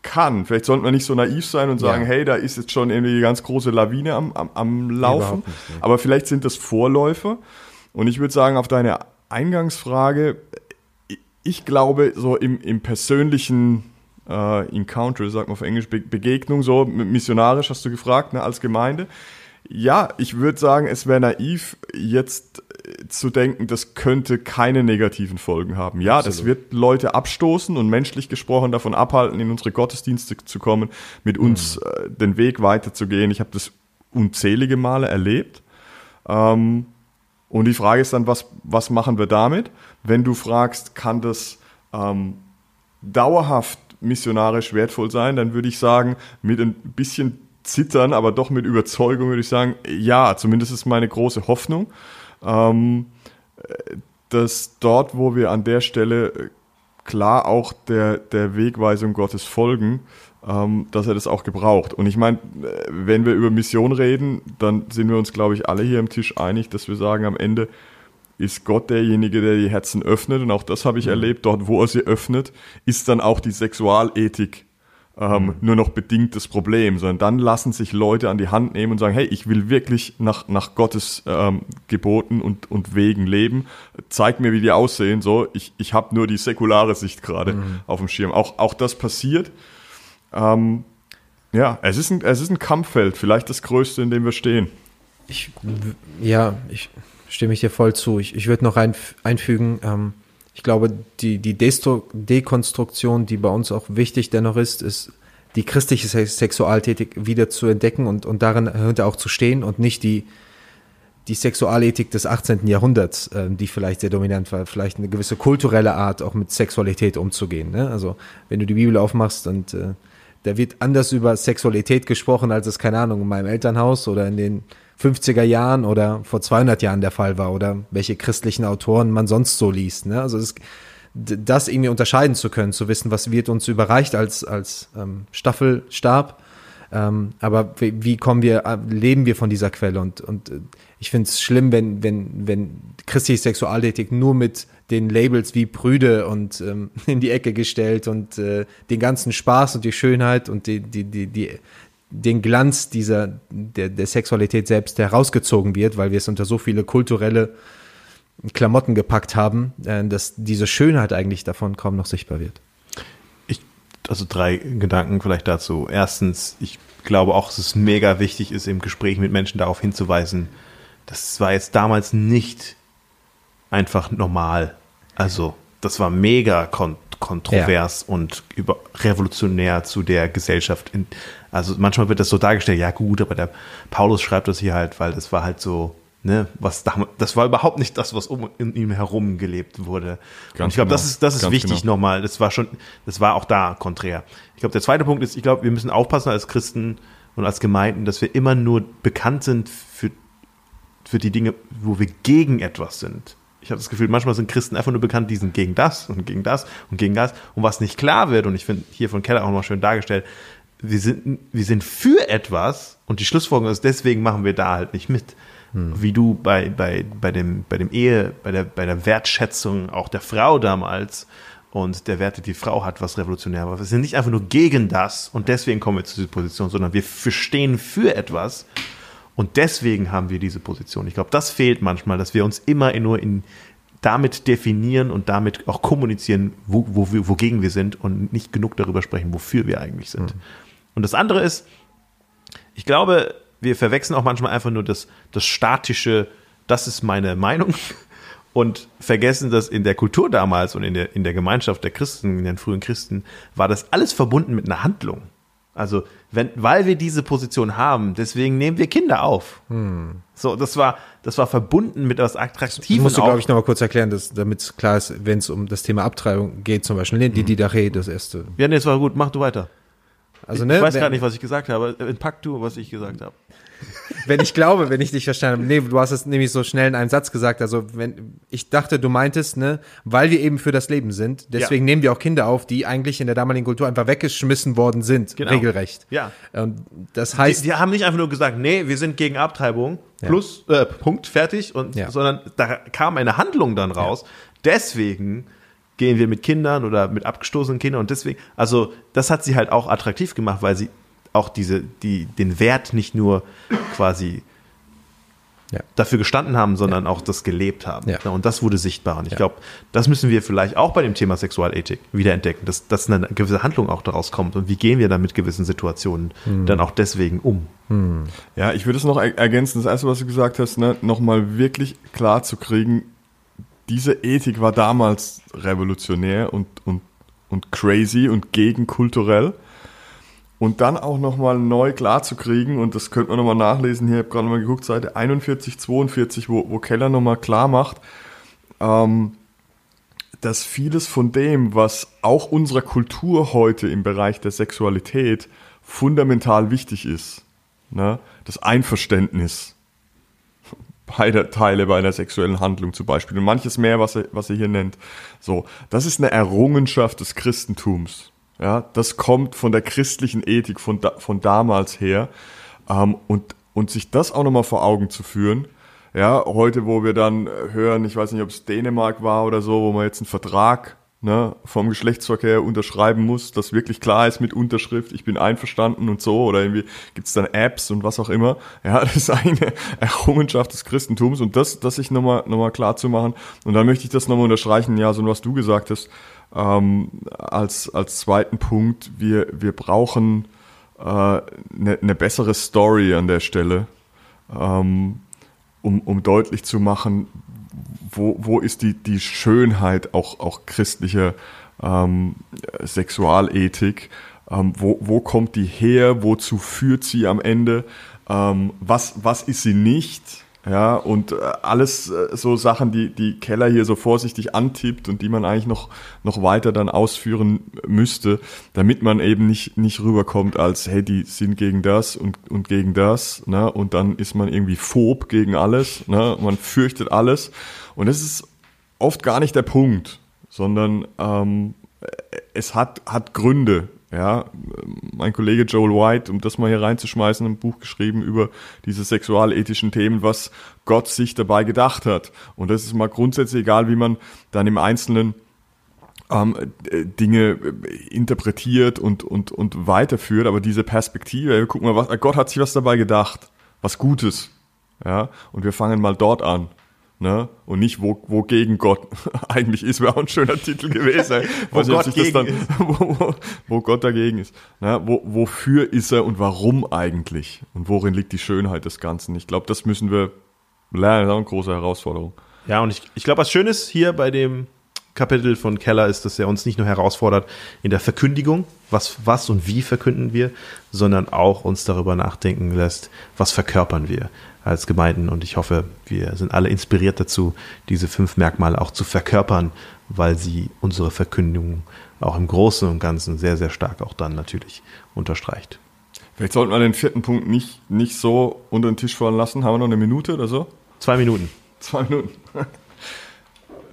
kann. Vielleicht sollten wir nicht so naiv sein und sagen, ja. hey, da ist jetzt schon irgendwie eine ganz große Lawine am, am, am Laufen. Nicht, Aber vielleicht sind das Vorläufer. Und ich würde sagen, auf deine Eingangsfrage, ich glaube, so im, im persönlichen äh, Encounter, sagt man auf Englisch, Be Begegnung, so missionarisch hast du gefragt, ne, als Gemeinde. Ja, ich würde sagen, es wäre naiv, jetzt äh, zu denken, das könnte keine negativen Folgen haben. Ja, Absolut. das wird Leute abstoßen und menschlich gesprochen davon abhalten, in unsere Gottesdienste zu kommen, mit uns mhm. äh, den Weg weiterzugehen. Ich habe das unzählige Male erlebt. Ähm, und die Frage ist dann, was, was machen wir damit? Wenn du fragst, kann das ähm, dauerhaft missionarisch wertvoll sein, dann würde ich sagen, mit ein bisschen Zittern, aber doch mit Überzeugung würde ich sagen, ja, zumindest ist meine große Hoffnung, ähm, dass dort, wo wir an der Stelle klar auch der, der Wegweisung Gottes folgen, ähm, dass er das auch gebraucht. Und ich meine, wenn wir über Mission reden, dann sind wir uns, glaube ich, alle hier am Tisch einig, dass wir sagen, am Ende ist Gott derjenige, der die Herzen öffnet. Und auch das habe ich mhm. erlebt. Dort, wo er sie öffnet, ist dann auch die Sexualethik ähm, mhm. nur noch bedingt das Problem, sondern dann lassen sich Leute an die Hand nehmen und sagen, hey, ich will wirklich nach, nach Gottes ähm, Geboten und, und Wegen leben. Zeig mir, wie die aussehen. So, ich, ich habe nur die säkulare Sicht gerade mhm. auf dem Schirm. Auch, auch das passiert. Ähm, ja, es ist, ein, es ist ein Kampffeld, vielleicht das größte, in dem wir stehen. Ich, ja, ich stimme ich dir voll zu. Ich, ich würde noch ein, einfügen, ähm, ich glaube, die, die Dekonstruktion, die bei uns auch wichtig dennoch ist, ist, die christliche Sexualethik wieder zu entdecken und, und darin hinter auch zu stehen und nicht die, die Sexualethik des 18. Jahrhunderts, äh, die vielleicht sehr dominant war, vielleicht eine gewisse kulturelle Art, auch mit Sexualität umzugehen. Ne? Also wenn du die Bibel aufmachst und äh, da wird anders über Sexualität gesprochen, als es, keine Ahnung, in meinem Elternhaus oder in den 50er Jahren oder vor 200 Jahren der Fall war oder welche christlichen Autoren man sonst so liest. Ne? Also es, das irgendwie unterscheiden zu können, zu wissen, was wird uns überreicht als, als ähm, Staffelstab, ähm, aber wie, wie, kommen wir, äh, leben wir von dieser Quelle? Und, und äh, ich finde es schlimm, wenn, wenn, wenn christliche Sexualethik nur mit den Labels wie Brüde und ähm, in die Ecke gestellt und äh, den ganzen Spaß und die Schönheit und die, die, die, die, den Glanz dieser, der, der Sexualität selbst herausgezogen wird, weil wir es unter so viele kulturelle Klamotten gepackt haben, äh, dass diese Schönheit eigentlich davon kaum noch sichtbar wird. Ich, also drei Gedanken vielleicht dazu. Erstens, ich glaube auch, dass es mega wichtig ist, im Gespräch mit Menschen darauf hinzuweisen, das war jetzt damals nicht einfach normal. Also, das war mega kon kontrovers ja. und über, revolutionär zu der Gesellschaft. In, also manchmal wird das so dargestellt, ja gut, aber der Paulus schreibt das hier halt, weil das war halt so, ne, was da, das war überhaupt nicht das, was um in ihm herum gelebt wurde. Ganz und ich glaube, genau. das ist, das ist wichtig genau. nochmal. Das war schon, das war auch da konträr. Ich glaube, der zweite Punkt ist, ich glaube, wir müssen aufpassen als Christen und als Gemeinden, dass wir immer nur bekannt sind für, für die Dinge, wo wir gegen etwas sind. Ich habe das Gefühl, manchmal sind Christen einfach nur bekannt, die sind gegen das und gegen das und gegen das. Und was nicht klar wird, und ich finde hier von Keller auch noch schön dargestellt, wir sind, wir sind für etwas und die Schlussfolgerung ist, deswegen machen wir da halt nicht mit. hm. wie du bei, bei, bei, dem, bei dem Ehe, bei der, bei der Wertschätzung auch der Frau damals und der Werte, die Frau hat, was revolutionär war. Wir sind nicht einfach nur gegen das und deswegen kommen wir zu dieser Position, sondern wir stehen für etwas und deswegen haben wir diese Position. Ich glaube, das fehlt manchmal, dass wir uns immer nur in, damit definieren und damit auch kommunizieren, wo, wo, wogegen wir sind und nicht genug darüber sprechen, wofür wir eigentlich sind. Mhm. Und das andere ist, ich glaube, wir verwechseln auch manchmal einfach nur das, das statische, das ist meine Meinung und vergessen, dass in der Kultur damals und in der, in der Gemeinschaft der Christen, in den frühen Christen, war das alles verbunden mit einer Handlung. Also, wenn, weil wir diese Position haben, deswegen nehmen wir Kinder auf. Hm. So, das war, das war verbunden mit etwas Attraktivem. Musst du, glaube ich, nochmal kurz erklären, damit es klar ist, wenn es um das Thema Abtreibung geht, zum Beispiel, die mhm. Didache, das erste. Ja, nee, das war gut, mach du weiter. Also, ne, ich weiß gar nicht, was ich gesagt habe. Pack du, was ich gesagt habe wenn ich glaube, wenn ich dich verstanden habe. Nee, du hast es nämlich so schnell in einem Satz gesagt. Also, wenn ich dachte, du meintest, ne, weil wir eben für das Leben sind, deswegen ja. nehmen wir auch Kinder auf, die eigentlich in der damaligen Kultur einfach weggeschmissen worden sind, genau. regelrecht. Ja. Und das heißt. Die, die, haben nicht einfach nur gesagt, nee, wir sind gegen Abtreibung, ja. plus, äh, Punkt, fertig, und, ja. sondern da kam eine Handlung dann raus. Deswegen gehen wir mit Kindern oder mit abgestoßenen Kindern und deswegen, also das hat sie halt auch attraktiv gemacht, weil sie auch diese, die, den Wert nicht nur quasi ja. dafür gestanden haben, sondern ja. auch das gelebt haben. Ja. Und das wurde sichtbar. Und ich glaube, das müssen wir vielleicht auch bei dem Thema Sexualethik wieder entdecken, dass, dass eine gewisse Handlung auch daraus kommt. Und wie gehen wir dann mit gewissen Situationen hm. dann auch deswegen um? Hm. Ja, ich würde es noch ergänzen. Das erste, was du gesagt hast, ne, nochmal wirklich klar zu kriegen, diese Ethik war damals revolutionär und, und, und crazy und gegenkulturell und dann auch nochmal neu klarzukriegen, und das könnte man nochmal nachlesen, hier, habe gerade nochmal geguckt, Seite 41, 42, wo, wo Keller nochmal klar macht, ähm, dass vieles von dem, was auch unserer Kultur heute im Bereich der Sexualität fundamental wichtig ist, ne, das Einverständnis beider Teile bei einer sexuellen Handlung zum Beispiel und manches mehr, was er, was er hier nennt, so, das ist eine Errungenschaft des Christentums. Ja, das kommt von der christlichen Ethik von, da, von damals her. Ähm, und, und sich das auch nochmal vor Augen zu führen. Ja, heute, wo wir dann hören, ich weiß nicht, ob es Dänemark war oder so, wo man jetzt einen Vertrag ne, vom Geschlechtsverkehr unterschreiben muss, dass wirklich klar ist mit Unterschrift, ich bin einverstanden und so, oder irgendwie gibt's dann Apps und was auch immer. Ja, das ist eine Errungenschaft des Christentums und das, das sich nochmal noch mal klar zu machen. Und dann möchte ich das nochmal unterstreichen, ja, so was du gesagt hast, ähm, als, als zweiten Punkt, wir, wir brauchen eine äh, ne, ne bessere Story an der Stelle, ähm, um, um deutlich zu machen, wo, wo ist die, die Schönheit auch, auch christlicher ähm, Sexualethik, ähm, wo, wo kommt die her, wozu führt sie am Ende, ähm, was, was ist sie nicht, ja, und äh, alles äh, so Sachen, die, die Keller hier so vorsichtig antippt und die man eigentlich noch, noch weiter dann ausführen müsste, damit man eben nicht, nicht rüberkommt als, hey, die sind gegen das und, und gegen das, ne, und dann ist man irgendwie phob gegen alles, ne, man fürchtet alles. Und das ist oft gar nicht der Punkt, sondern ähm, es hat, hat Gründe, ja, mein Kollege Joel White, um das mal hier reinzuschmeißen, ein Buch geschrieben über diese sexualethischen Themen, was Gott sich dabei gedacht hat. Und das ist mal grundsätzlich egal, wie man dann im Einzelnen ähm, Dinge interpretiert und, und, und weiterführt, aber diese Perspektive, guck mal, was, Gott hat sich was dabei gedacht, was Gutes. Ja, und wir fangen mal dort an ne? Und nicht, wo, wogegen Gott eigentlich ist, wäre auch ein schöner Titel gewesen. wo, Gott nicht, dann, wo, wo, wo, Gott dagegen ist. Ne? Wo, wofür ist er und warum eigentlich? Und worin liegt die Schönheit des Ganzen? Ich glaube, das müssen wir lernen, das ist auch eine große Herausforderung. Ja, und ich, ich glaube, was Schönes hier bei dem Kapitel von Keller ist, dass er uns nicht nur herausfordert in der Verkündigung, was, was und wie verkünden wir, sondern auch uns darüber nachdenken lässt, was verkörpern wir als Gemeinden. Und ich hoffe, wir sind alle inspiriert dazu, diese fünf Merkmale auch zu verkörpern, weil sie unsere Verkündigung auch im Großen und Ganzen sehr, sehr stark auch dann natürlich unterstreicht. Vielleicht sollten wir den vierten Punkt nicht, nicht so unter den Tisch fallen lassen. Haben wir noch eine Minute oder so? Zwei Minuten. Zwei Minuten.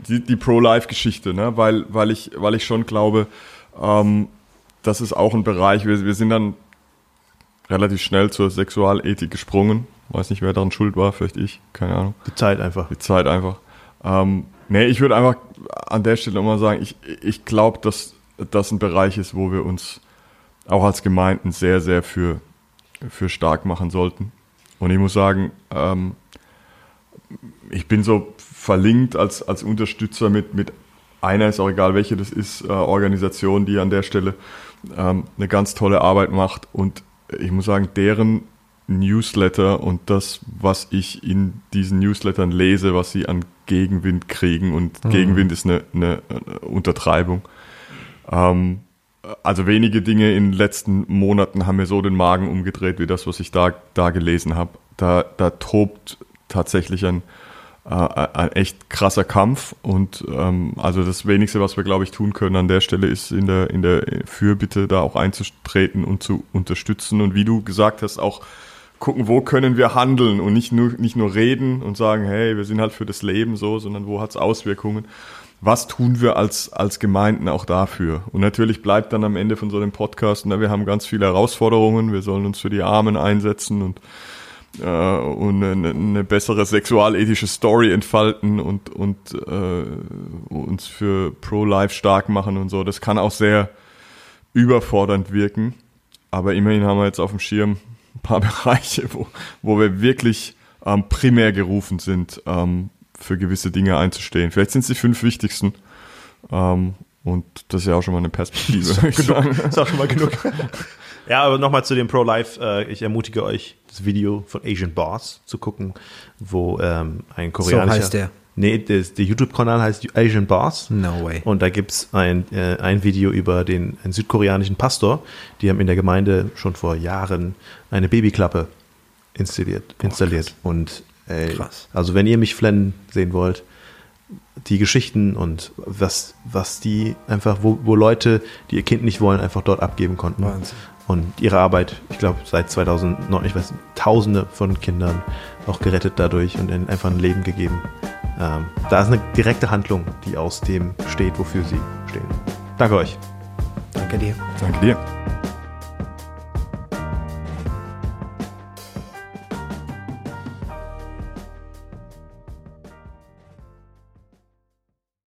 Die, die Pro-Life-Geschichte, ne? weil, weil, ich, weil ich schon glaube, ähm, das ist auch ein Bereich, wir, wir sind dann relativ schnell zur Sexualethik gesprungen Weiß nicht, wer daran schuld war, vielleicht ich, keine Ahnung. Die Zeit einfach. Die Zeit einfach. Ähm, nee, ich würde einfach an der Stelle nochmal sagen, ich, ich glaube, dass das ein Bereich ist, wo wir uns auch als Gemeinden sehr, sehr für, für stark machen sollten. Und ich muss sagen, ähm, ich bin so verlinkt als, als Unterstützer mit, mit einer, ist auch egal welche das ist, äh, Organisation, die an der Stelle ähm, eine ganz tolle Arbeit macht. Und ich muss sagen, deren Newsletter und das, was ich in diesen Newslettern lese, was sie an Gegenwind kriegen und mhm. Gegenwind ist eine, eine, eine Untertreibung. Ähm, also wenige Dinge in den letzten Monaten haben mir so den Magen umgedreht, wie das, was ich da, da gelesen habe. Da, da tobt tatsächlich ein, äh, ein echt krasser Kampf und ähm, also das wenigste, was wir, glaube ich, tun können an der Stelle, ist in der, in der Fürbitte da auch einzutreten und zu unterstützen und wie du gesagt hast, auch gucken, wo können wir handeln und nicht nur, nicht nur reden und sagen, hey, wir sind halt für das Leben so, sondern wo hat es Auswirkungen was tun wir als, als Gemeinden auch dafür? Und natürlich bleibt dann am Ende von so einem Podcast, na, wir haben ganz viele Herausforderungen, wir sollen uns für die Armen einsetzen und, äh, und eine, eine bessere sexualethische Story entfalten und, und äh, uns für Pro-Life stark machen und so. Das kann auch sehr überfordernd wirken, aber immerhin haben wir jetzt auf dem Schirm paar Bereiche, wo, wo wir wirklich ähm, primär gerufen sind, ähm, für gewisse Dinge einzustehen. Vielleicht sind es die fünf wichtigsten. Ähm, und das ist ja auch schon mal eine Perspektive. Das ist, genug, ist auch schon mal genug. ja, aber nochmal zu dem Pro-Life. Äh, ich ermutige euch, das Video von Asian Boss zu gucken, wo ähm, ein koreanischer... So heißt der. Nee, der, der YouTube-Kanal heißt Asian Boss. No way. Und da gibt es ein, äh, ein Video über den einen südkoreanischen Pastor. Die haben in der Gemeinde schon vor Jahren eine Babyklappe installiert. installiert. Oh, und Ey, Krass. Also wenn ihr mich flennen sehen wollt, die Geschichten und was, was die einfach, wo, wo Leute, die ihr Kind nicht wollen, einfach dort abgeben konnten. Wahnsinn. Und ihre Arbeit, ich glaube, seit 2009, ich weiß, Tausende von Kindern auch gerettet dadurch und ihnen einfach ein Leben gegeben. Ähm, da ist eine direkte Handlung, die aus dem steht, wofür sie stehen. Danke euch. Danke dir. Danke dir.